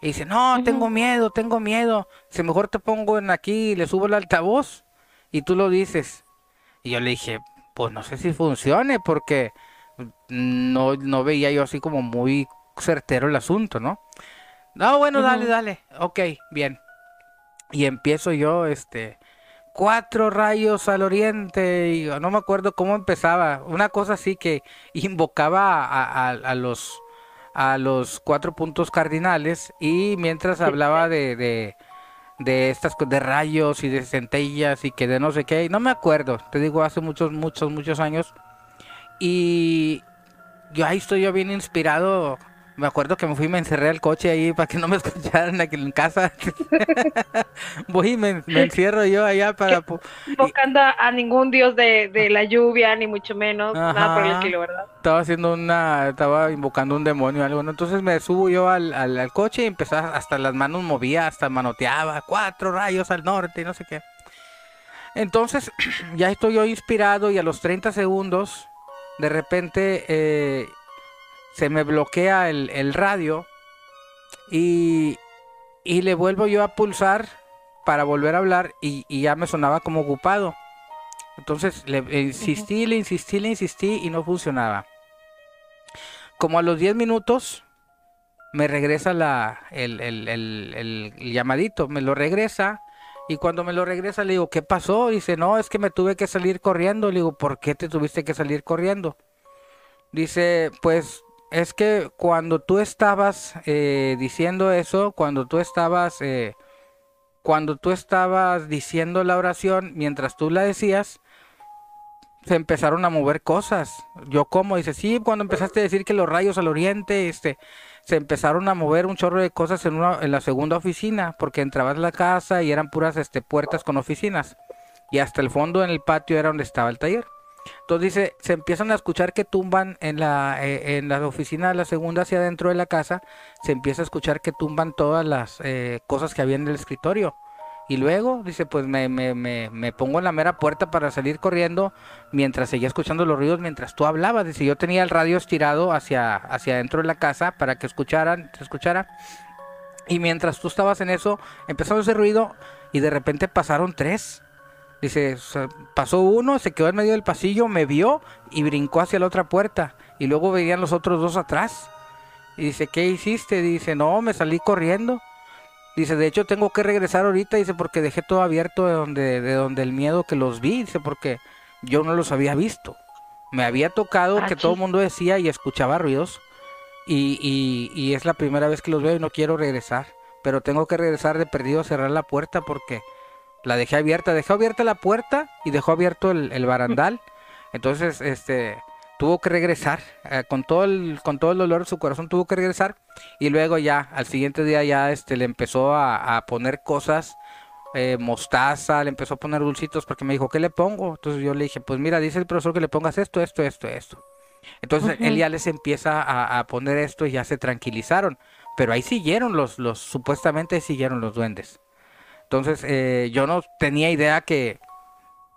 Y dice, no, tengo miedo, tengo miedo. Si mejor te pongo en aquí y le subo el altavoz y tú lo dices. Y yo le dije, pues no sé si funcione porque no, no veía yo así como muy certero el asunto, ¿no? No, bueno, dale, dale. Ok, bien. Y empiezo yo, este, cuatro rayos al oriente y no me acuerdo cómo empezaba. Una cosa así que invocaba a, los a los cuatro puntos cardinales y mientras hablaba de, de, de estas de rayos y de centellas y que de no sé qué no me acuerdo te digo hace muchos muchos muchos años. Y yo ahí estoy yo bien inspirado me acuerdo que me fui y me encerré al coche ahí para que no me escucharan aquí en casa. Voy y me, encierro yo allá para... Invocando a ningún dios de, la lluvia, ni mucho menos, nada por el estilo, ¿verdad? Estaba haciendo una... Estaba invocando un demonio o algo, Entonces me subo yo al, al, coche y empezaba, hasta las manos movía, hasta manoteaba, cuatro rayos al norte y no sé qué. Entonces ya estoy yo inspirado y a los 30 segundos, de repente... Eh, se me bloquea el, radio y, y, le vuelvo yo a pulsar para volver a hablar y, ya me sonaba como ocupado. Entonces le insistí, le insistí, le insistí y no funcionaba. Como a los 10 minutos me regresa la, el, el, el, llamadito, me lo regresa y cuando me lo regresa le digo, ¿qué pasó? Dice, no, es que me tuve que salir corriendo. Le digo, ¿por qué te tuviste que salir corriendo? Dice, pues es que cuando tú estabas eh, diciendo eso, cuando tú estabas, eh, cuando tú estabas diciendo la oración, mientras tú la decías, se empezaron a mover cosas. Yo como, dice, sí, cuando empezaste a decir que los rayos al oriente, este, se empezaron a mover un chorro de cosas en, una, en la segunda oficina, porque entrabas a la casa y eran puras este, puertas con oficinas. Y hasta el fondo en el patio era donde estaba el taller. Entonces dice, se empiezan a escuchar que tumban en la, eh, en la oficina de la segunda hacia adentro de la casa, se empieza a escuchar que tumban todas las eh, cosas que había en el escritorio. Y luego, dice, pues me, me, me, me, pongo en la mera puerta para salir corriendo mientras seguía escuchando los ruidos mientras tú hablabas. Dice, yo tenía el radio estirado hacia, hacia adentro de la casa para que escucharan, se escuchara. Y mientras tú estabas en eso, empezó ese ruido y de repente pasaron tres. Dice, pasó uno, se quedó en medio del pasillo, me vio y brincó hacia la otra puerta. Y luego veían los otros dos atrás. Y dice, ¿qué hiciste? Dice, no, me salí corriendo. Dice, de hecho tengo que regresar ahorita, dice, porque dejé todo abierto de donde, de donde el miedo que los vi, dice, porque yo no los había visto. Me había tocado ah, que todo el mundo decía y escuchaba ruidos. Y, y, y es la primera vez que los veo y no quiero regresar. Pero tengo que regresar de perdido a cerrar la puerta porque la dejé abierta, dejó abierta la puerta y dejó abierto el, barandal. Entonces, este, tuvo que regresar eh, con todo el con todo el dolor de su corazón tuvo que regresar y luego ya al siguiente día ya este le empezó a, poner cosas eh, mostaza le empezó a poner dulcitos porque me dijo qué le pongo entonces yo le dije pues mira dice el profesor que le pongas esto esto esto esto entonces él ya les empieza a, poner esto y ya se tranquilizaron pero ahí siguieron los los supuestamente siguieron los duendes entonces eh, yo no tenía idea que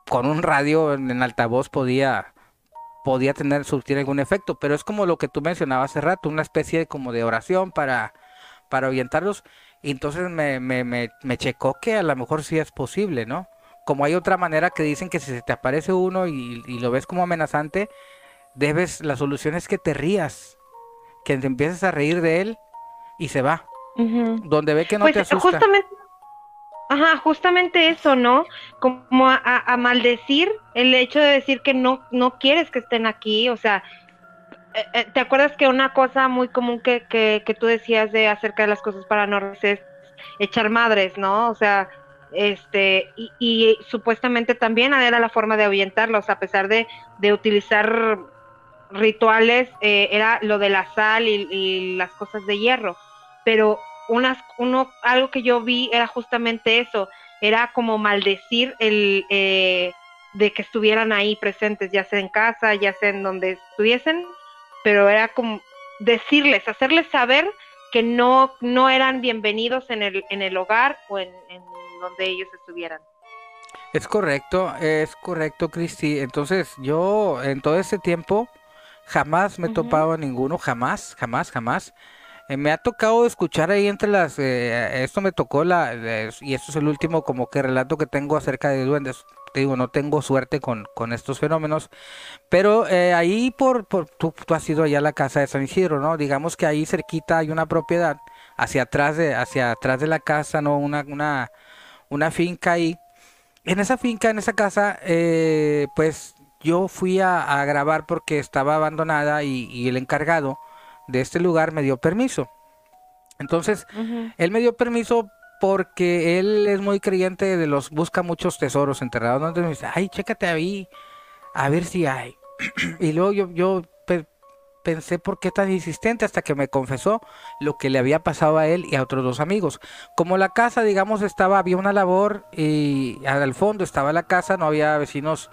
con un radio en altavoz podía podía tener, surtir algún efecto, pero es como lo que tú mencionabas hace rato, una especie de, como de oración para, para orientarlos. Y entonces me, me, me, me checó que a lo mejor sí es posible, ¿no? Como hay otra manera que dicen que si se te aparece uno y, lo ves como amenazante, debes, la solución es que te rías, que te empieces a reír de él y se va. Donde ve que no pues, te asusta. Justamente, Ajá, justamente eso, ¿no? Como a, maldecir el hecho de decir que no, no quieres que estén aquí, o sea, eh, eh, ¿te acuerdas que una cosa muy común que, que, que tú decías de acerca de las cosas paranormales es echar madres, ¿no? O sea, este, y, supuestamente también era la forma de ahuyentarlos, a pesar de, de utilizar rituales, eh, era lo de la sal y las cosas de hierro, pero unas, uno, algo que yo vi era justamente eso, era como maldecir el eh, de que estuvieran ahí presentes, ya sea en casa, ya sea en donde estuviesen, pero era como decirles, hacerles saber que no, no eran bienvenidos en el, en el hogar o en, donde ellos estuvieran. Es correcto, es correcto, Cristi. Entonces, yo en todo ese tiempo jamás me he topado a ninguno, jamás, jamás, jamás. Eh, me ha tocado escuchar ahí entre las... Eh, esto me tocó la... y esto es el último como que relato que tengo acerca de duendes. Te digo, no tengo suerte con, con estos fenómenos. Pero eh, ahí por... por tú, has ido allá a la casa de San Isidro, ¿no? Digamos que ahí cerquita hay una propiedad. Hacia atrás de, hacia atrás de la casa, ¿no? Una, una, una finca ahí. En esa finca, en esa casa, pues yo fui a, grabar porque estaba abandonada y el encargado de este lugar me dio permiso. Entonces, él me dio permiso porque él es muy creyente de los, busca muchos tesoros enterrados. Entonces me dice, ay, chécate ahí, a ver si hay. y luego yo, yo pensé por qué tan insistente hasta que me confesó lo que le había pasado a él y a otros dos amigos. Como la casa, digamos, estaba, había una labor y al fondo estaba la casa, no había vecinos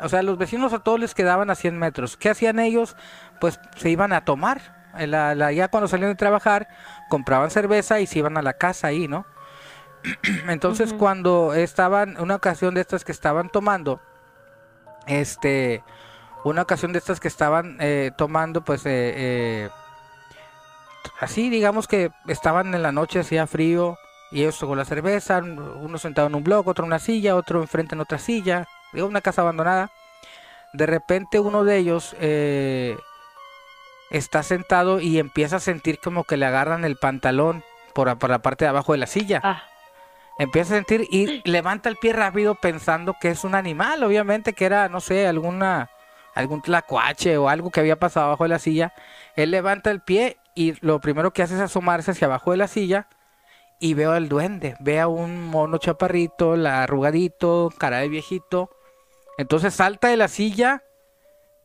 o sea, los vecinos a todos les quedaban a 100 metros. ¿Qué hacían ellos? Pues se iban a tomar la, ya cuando salían de trabajar, compraban cerveza y se iban a la casa ahí, ¿no? Entonces cuando estaban, una ocasión de estas que estaban tomando, este, una ocasión de estas que estaban eh, tomando, pues, eh, eh, así, digamos que estaban en la noche, hacía frío, y ellos con la cerveza, uno sentado en un bloque, otro en una silla, otro enfrente en otra silla, digo, una casa abandonada. De repente uno de ellos está sentado y empieza a sentir como que le agarran el pantalón por, la parte de abajo de la silla. Ah. Empieza a sentir y levanta el pie rápido pensando que es un animal, obviamente que era, no sé, alguna algún tlacuache o algo que había pasado abajo de la silla. Él levanta el pie y lo primero que hace es asomarse hacia abajo de la silla y veo al duende, ve a un mono chaparrito, la arrugadito, cara de viejito. Entonces salta de la silla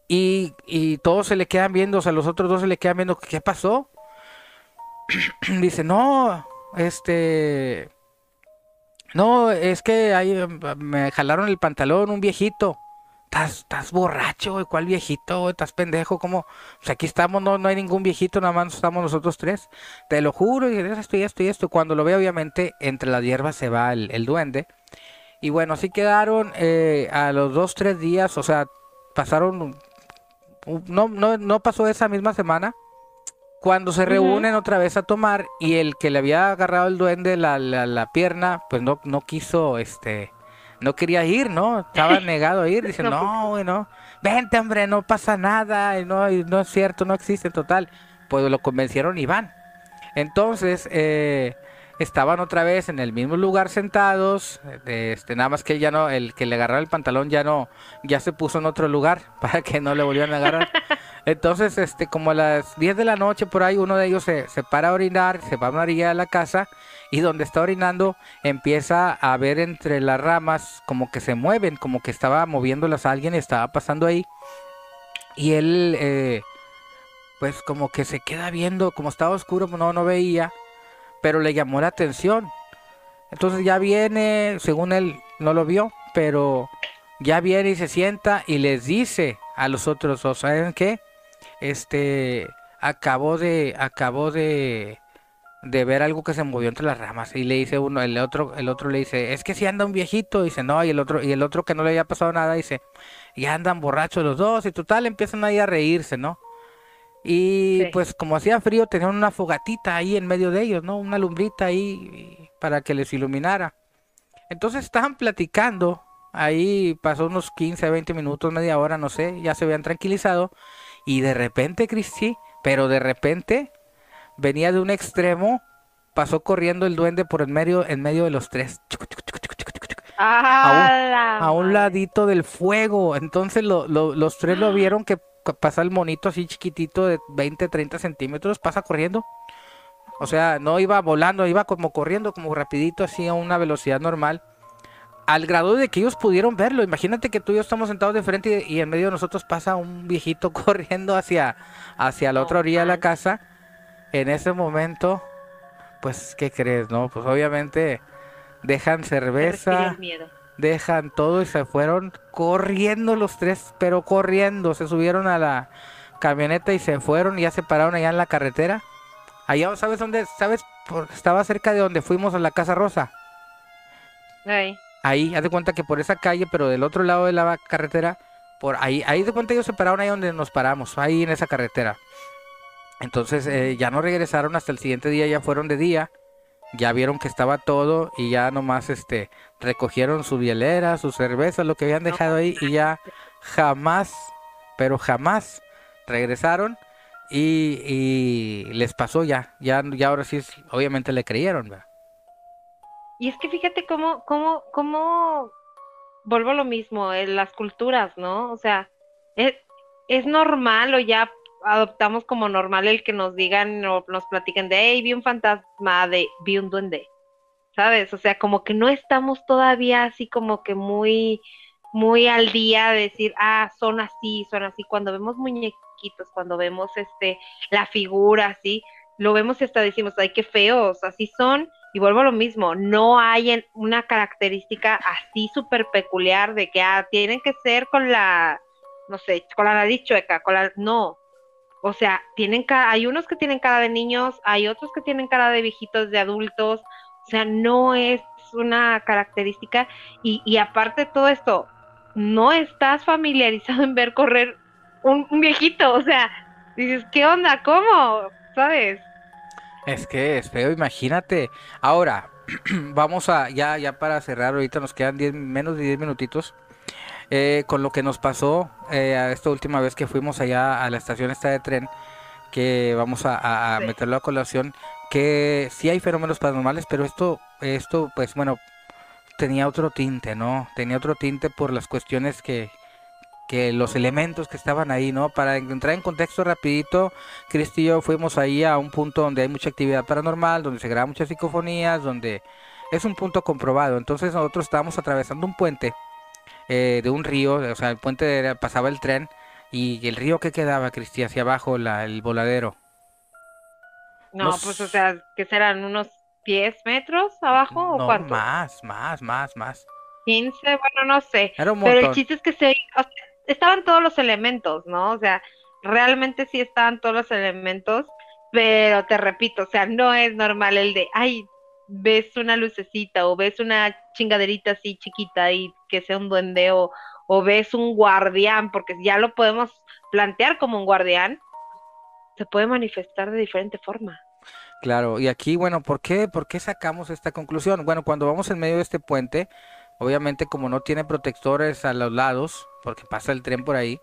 y, y todos se le quedan viendo, o sea, los otros dos se le quedan viendo, ¿qué pasó? Dice, no, este... No, es que ahí em, me jalaron el pantalón un viejito. Estás, estás borracho, ¿cuál viejito? Estás pendejo, ¿cómo? sea, aquí estamos, no, no hay ningún viejito, nada más estamos nosotros tres. Te lo juro, y esto y esto y esto. Cuando lo ve, obviamente, entre las hierbas se va el, duende. Y bueno, así quedaron eh, a los dos, tres días, o sea, pasaron no, no, no pasó esa misma semana. Cuando se reúnen otra vez a tomar y el que le había agarrado el duende la, la, pierna, pues no, no quiso, este, no quería ir, ¿no? Estaba negado a ir. Dice, no, bueno, vente, hombre, no pasa nada, no, no es cierto, no existe, total. Pues lo convencieron y van. Entonces, eh, estaban otra vez en el mismo lugar sentados, este, nada más que ya no, el que le agarraba el pantalón ya no, ya se puso en otro lugar para que no le volvieran a agarrar. Entonces, este, como a las 10 de la noche por ahí, uno de ellos se, se para a orinar, se va a una orilla la casa y donde está orinando empieza a ver entre las ramas como que se mueven, como que estaba moviéndolas a alguien y estaba pasando ahí. Y él, eh, pues como que se queda viendo, como estaba oscuro, no, no veía, pero le llamó la atención. Entonces ya viene, según él no lo vio, pero ya viene y se sienta y les dice a los otros dos, ¿saben qué? Este, acabó de, acabó de, de ver algo que se movió entre las ramas y le dice uno, el otro, el otro le dice, es que si anda un viejito, dice no, y el otro, y el otro que no le había pasado nada dice, ya andan borrachos los dos y total empiezan ahí a reírse, ¿no? Y Sí. pues como hacía frío tenían una fogatita ahí en medio de ellos, ¿no? Una lumbrita ahí para que les iluminara. Entonces estaban platicando, ahí pasó unos 15, 20 minutos, media hora, no sé, ya se habían tranquilizado y de repente, Cristi, pero de repente venía de un extremo, pasó corriendo el duende por en medio, en medio de los tres. Chucu, chucu, chucu, ¡A, la A un ladito del fuego. Entonces lo- lo- los tres lo vieron que pasa el monito así chiquitito de 20, 30 centímetros, pasa corriendo. O sea, no iba volando, iba como corriendo, como rapidito, así a una velocidad normal. Al grado de que ellos pudieron verlo. Imagínate que tú y yo estamos sentados de frente y, y en medio de nosotros pasa un viejito corriendo hacia, hacia la otra orilla de la casa. En ese momento, pues, ¿qué crees, no? Pues obviamente dejan cerveza, miedo. Dejan todo y se fueron corriendo los tres, pero corriendo. Se subieron a la camioneta y se fueron y ya se pararon allá en la carretera. Allá, ¿sabes dónde? ¿Sabes? Por- estaba cerca de donde fuimos a la Casa Rosa. Ay, Ahí, haz de cuenta que por esa calle, pero del otro lado de la carretera, por ahí, ahí de cuenta ellos se pararon ahí donde nos paramos, ahí en esa carretera. Entonces eh, ya no regresaron hasta el siguiente día, ya fueron de día, ya vieron que estaba todo y ya nomás este recogieron su bielera, su cerveza, lo que habían dejado ahí y ya jamás, pero jamás regresaron y, y les pasó ya, ya, ya ahora sí, obviamente le creyeron, ¿verdad? Y es que fíjate cómo, cómo, cómo vuelvo a lo mismo, en las culturas, ¿no? O sea, es, es normal o ya adoptamos como normal el que nos digan o nos platiquen de, hey, vi un fantasma, de, vi un duende, ¿sabes? O sea, como que no estamos todavía así como que muy, muy al día de decir, ah, son así, son así. Cuando vemos muñequitos, cuando vemos este, la figura así, lo vemos y hasta decimos, ay, qué feos, así son. Y vuelvo a lo mismo, no hay una característica así súper peculiar de que ah, tienen que ser con la, no sé, con la nariz chueca, con la, no. O sea, tienen cara, hay unos que tienen cara de niños, hay otros que tienen cara de viejitos, de adultos. O sea, no es una característica. Y, y aparte de todo esto, no estás familiarizado en ver correr un, un viejito. O sea, dices, ¿qué onda? ¿Cómo? ¿Sabes? Es que es feo, imagínate. Ahora, vamos a, ya, ya para cerrar, ahorita nos quedan 10, menos de 10 minutitos. Eh, con lo que nos pasó eh, a esta última vez que fuimos allá a la estación esta de tren, que vamos a, a- a Sí. meterlo a colación, que sí hay fenómenos paranormales, pero esto, esto, pues bueno, tenía otro tinte, ¿no? Tenía otro tinte por las cuestiones que, que los elementos que estaban ahí, ¿no? Para entrar en contexto rapidito, Cristi y yo fuimos ahí a un punto donde hay mucha actividad paranormal, donde se graban muchas psicofonías, donde es un punto comprobado. Entonces nosotros estábamos atravesando un puente eh, de un río, o sea, el puente era- pasaba el tren y el río que quedaba, Cristi, hacia abajo, la, el voladero. No, pues o sea, que serán unos 10 metros abajo o No, cuánto? más, más, más, más. 15, bueno, no sé. Era un Pero el chiste es que se, o sea, estaban todos los elementos, ¿no? O sea, realmente sí estaban todos los elementos, pero te repito, o sea, no es normal el de, ay, ves una lucecita o ves una chingaderita así chiquita y que sea un duende o, o ves un guardián, porque ya lo podemos plantear como un guardián, se puede manifestar de diferente forma. Claro, y aquí, bueno, ¿por qué, por qué sacamos esta conclusión? Bueno, cuando vamos en medio de este puente, obviamente como no tiene protectores a los lados, porque pasa el tren por ahí,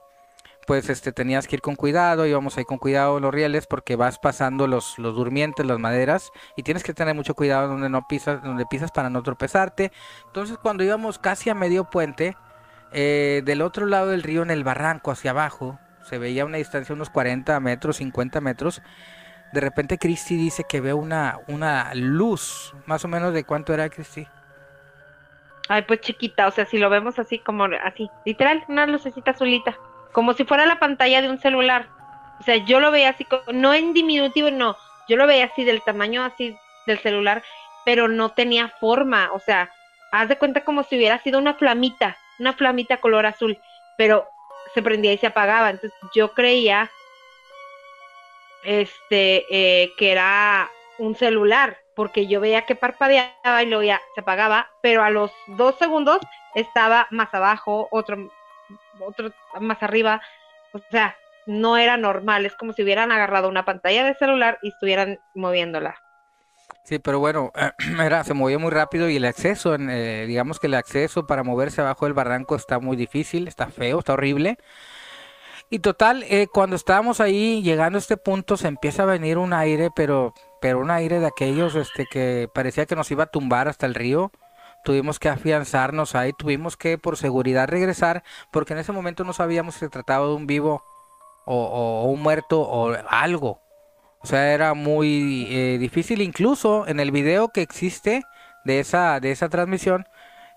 pues este tenías que ir con cuidado, íbamos ahí con cuidado los rieles porque vas pasando los, los durmientes, las maderas, y tienes que tener mucho cuidado donde no pisas, donde pisas para no tropezarte. Entonces cuando íbamos casi a medio puente, eh, del otro lado del río, en el barranco hacia abajo, se veía una distancia de unos 40 metros, 50 metros. De repente Cristi dice que ve una, una luz, más o menos de cuánto era Cristi. Ay, pues chiquita, o sea, si lo vemos así como así, literal, una lucecita azulita, como si fuera la pantalla de un celular. O sea, yo lo veía así, no en diminutivo, no, yo lo veía así del tamaño así del celular, pero no tenía forma, o sea, haz de cuenta como si hubiera sido una flamita, una flamita color azul, pero se prendía y se apagaba. Entonces yo creía este eh, que era un celular, porque yo veía que parpadeaba y luego ya se apagaba, pero a los dos segundos estaba más abajo, otro, otro más arriba, o sea, no era normal, es como si hubieran agarrado una pantalla de celular y estuvieran moviéndola. Sí, pero bueno, era, se movía muy rápido y el acceso, eh, digamos que el acceso para moverse abajo del barranco está muy difícil, está feo, está horrible. Y total, eh, cuando estábamos ahí llegando a este punto se empieza a venir un aire, pero, pero un aire de aquellos este, que parecía que nos iba a tumbar hasta el río. Tuvimos que afianzarnos ahí, tuvimos que por seguridad regresar, porque en ese momento no sabíamos si se trataba de un vivo o un muerto o algo. O sea, era muy eh, difícil. Incluso en el video que existe de esa, de esa transmisión,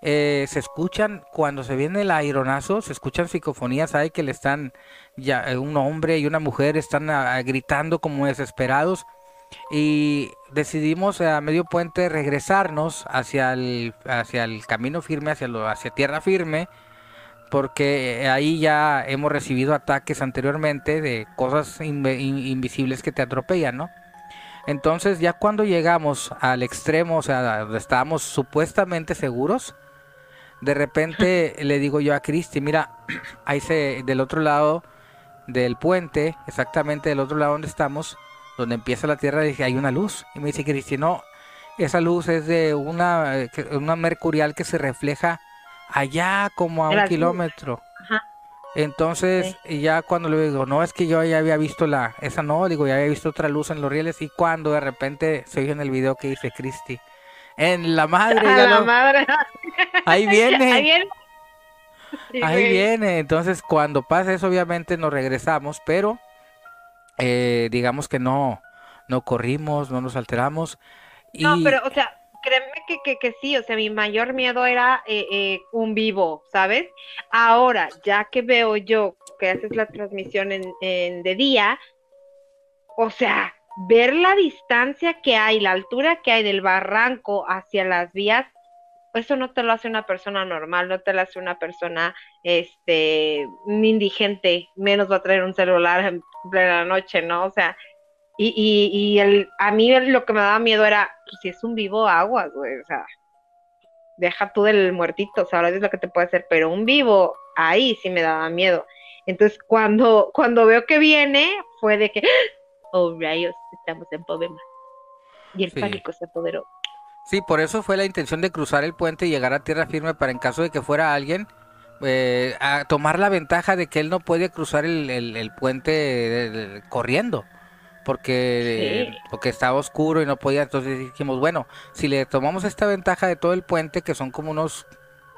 eh, se escuchan, cuando se viene el aeronazo, se escuchan psicofonías, hay que le están, ya eh, un hombre y una mujer están gritando como desesperados. Y decidimos a medio puente regresarnos hacia el, hacia el camino firme, hacia, lo, hacia tierra firme porque eh, ahí ya hemos recibido ataques anteriormente de cosas invisibles que te atropellan, ¿no? Entonces ya cuando llegamos al extremo, o sea, donde estábamos supuestamente seguros, de repente le digo yo a Cristi, mira, ahí se, del otro lado del puente, exactamente del otro lado donde estamos, donde empieza la tierra, dije, hay una luz. Y me dice Cristi, no, esa luz es de una, eh, una mercurial que se refleja allá como a un kilómetro. Entonces, ya cuando le digo, no, es que yo ya había visto la, esa no, digo, ya había visto otra luz en los rieles y cuando de repente se oye en el video que dice Cristi, en la madre, la madre. ahí viene. ahí viene. ahí viene. Entonces, cuando pasa eso, obviamente nos regresamos, pero eh, digamos que no, no corrimos, no nos alteramos. Y... No, pero, o sea, créeme que, que, que, sí, o sea, mi mayor miedo era eh, eh, un vivo, ¿sabes? Ahora, ya que veo yo que haces la transmisión en, en, de día, o sea, ver la distancia que hay, la altura que hay del barranco hacia las vías, eso no te lo hace una persona normal, no te lo hace una persona, este, indigente, menos va a traer un celular en plena noche, ¿no? O sea, y, y, y el, a mí lo que me daba miedo era, pues, si es un vivo, aguas, güey, o sea, deja tú del muertito, o sea, es lo que te puede hacer, pero un vivo, ahí sí me daba miedo. Entonces, cuando, cuando veo que viene, fue de que, oh rayos, estamos en problemas. Y el pánico se apoderó. Sí, por eso fue la intención de cruzar el puente y llegar a tierra firme para en caso de que fuera alguien, eh, a tomar la ventaja de que él no puede cruzar el, el, puente corriendo porque, porque estaba oscuro y no podía, entonces dijimos, bueno, si le tomamos esta ventaja de todo el puente, que son como unos,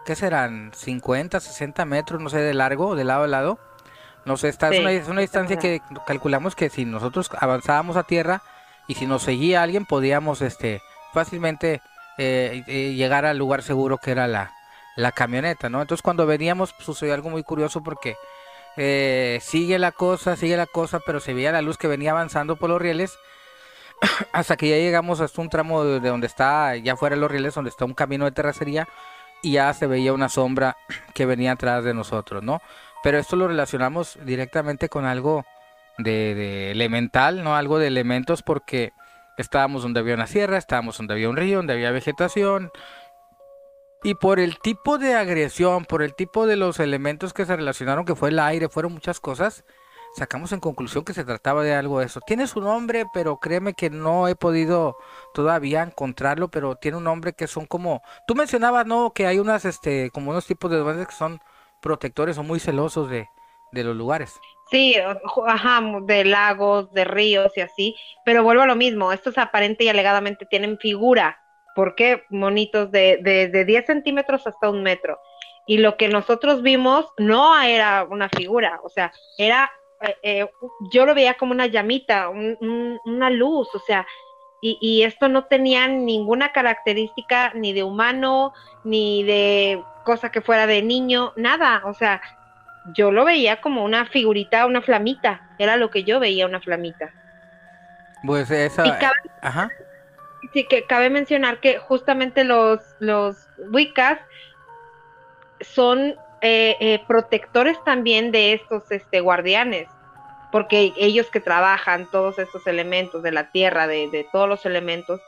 ¿qué serán? 50, 60 metros, no sé, de largo, de lado a lado. No sé, esta es, una, es una distancia que calculamos que si nosotros avanzábamos a tierra y si nos seguía alguien, podíamos este, fácilmente eh, llegar al lugar seguro que era la, la camioneta, ¿no? Entonces cuando veníamos sucedió algo muy curioso porque eh, sigue la cosa, sigue la cosa, pero se veía la luz que venía avanzando por los rieles hasta que ya llegamos hasta un tramo de, donde está, ya fuera de los rieles, donde está un camino de terracería y ya se veía una sombra que venía atrás de nosotros, ¿no? Pero esto lo relacionamos directamente con algo de elemental, ¿no? Algo de elementos porque estábamos donde había una sierra, estábamos donde había un río, donde había vegetación, y por el tipo de agresión, por el tipo de los elementos que se relacionaron, que fue el aire, fueron muchas cosas, sacamos en conclusión que se trataba de algo de eso. Tiene su nombre, pero créeme que no he podido todavía encontrarlo, pero tiene un nombre que son como... Tú mencionabas, ¿no? Que hay unas, este, como unos tipos de duendes que son protectores o muy celosos de, de los lugares. Sí, ajá, de lagos, de ríos y así, pero vuelvo a lo mismo, estos aparente y alegadamente tienen figura, ¿Por qué? Monitos de, de, 10 centímetros hasta un metro. Y lo que nosotros vimos no era una figura, o sea, era eh, eh, yo lo veía como una llamita, una luz, o sea, y, y, esto no tenía ninguna característica ni de humano, ni de cosa que fuera de niño, nada, o sea, yo lo veía como una figurita, una flamita, era lo que yo veía, una flamita. Pues esa... Ajá. Sí, que cabe mencionar que justamente los, los Wiccas son eh, eh, protectores también de estos este, guardianes, porque ellos que trabajan todos estos elementos de la tierra, de, todos los elementos,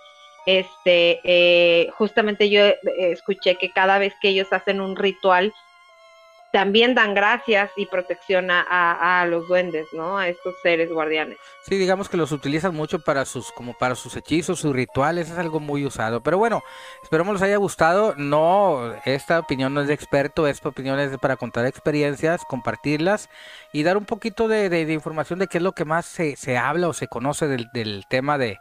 este, eh, justamente yo escuché que cada vez que ellos hacen un ritual, también dan gracias y protección a, los duendes, ¿no? A estos seres guardianes. Sí, digamos que los utilizan mucho para sus, como para sus hechizos, sus rituales, es algo muy usado. Pero bueno, esperemos les haya gustado. No, esta opinión no es de experto, esta opinión es para contar experiencias, compartirlas y dar un poquito de, información de qué es lo que más se, se habla o se conoce del, del tema de,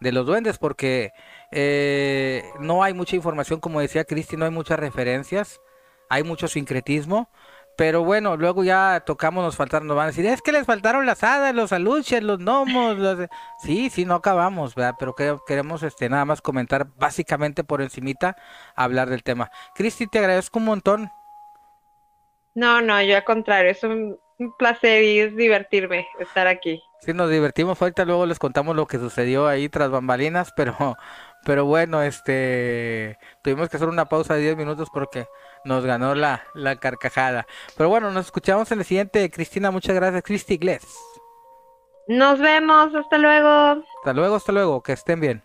de los duendes, porque eh, no hay mucha información, como decía Cristi, no hay muchas referencias hay mucho sincretismo. Pero bueno, luego ya tocamos, nos faltaron, nos van a decir, es que les faltaron las hadas, los aluches, los gnomos. Los... Sí, sí, no acabamos, ¿verdad? Pero queremos este, nada más comentar básicamente por encimita, hablar del tema. Cristi, te agradezco un montón. No, no, yo al contrario, es un, placer y es divertirme estar aquí. Sí, nos divertimos, ahorita luego les contamos lo que sucedió ahí tras bambalinas, pero pero bueno, este tuvimos que hacer una pausa de 10 minutos porque nos ganó la, la carcajada. Pero bueno, nos escuchamos en el siguiente. Cristina, muchas gracias. Cristi Gles. Nos vemos, hasta luego. Hasta luego, hasta luego, que estén bien.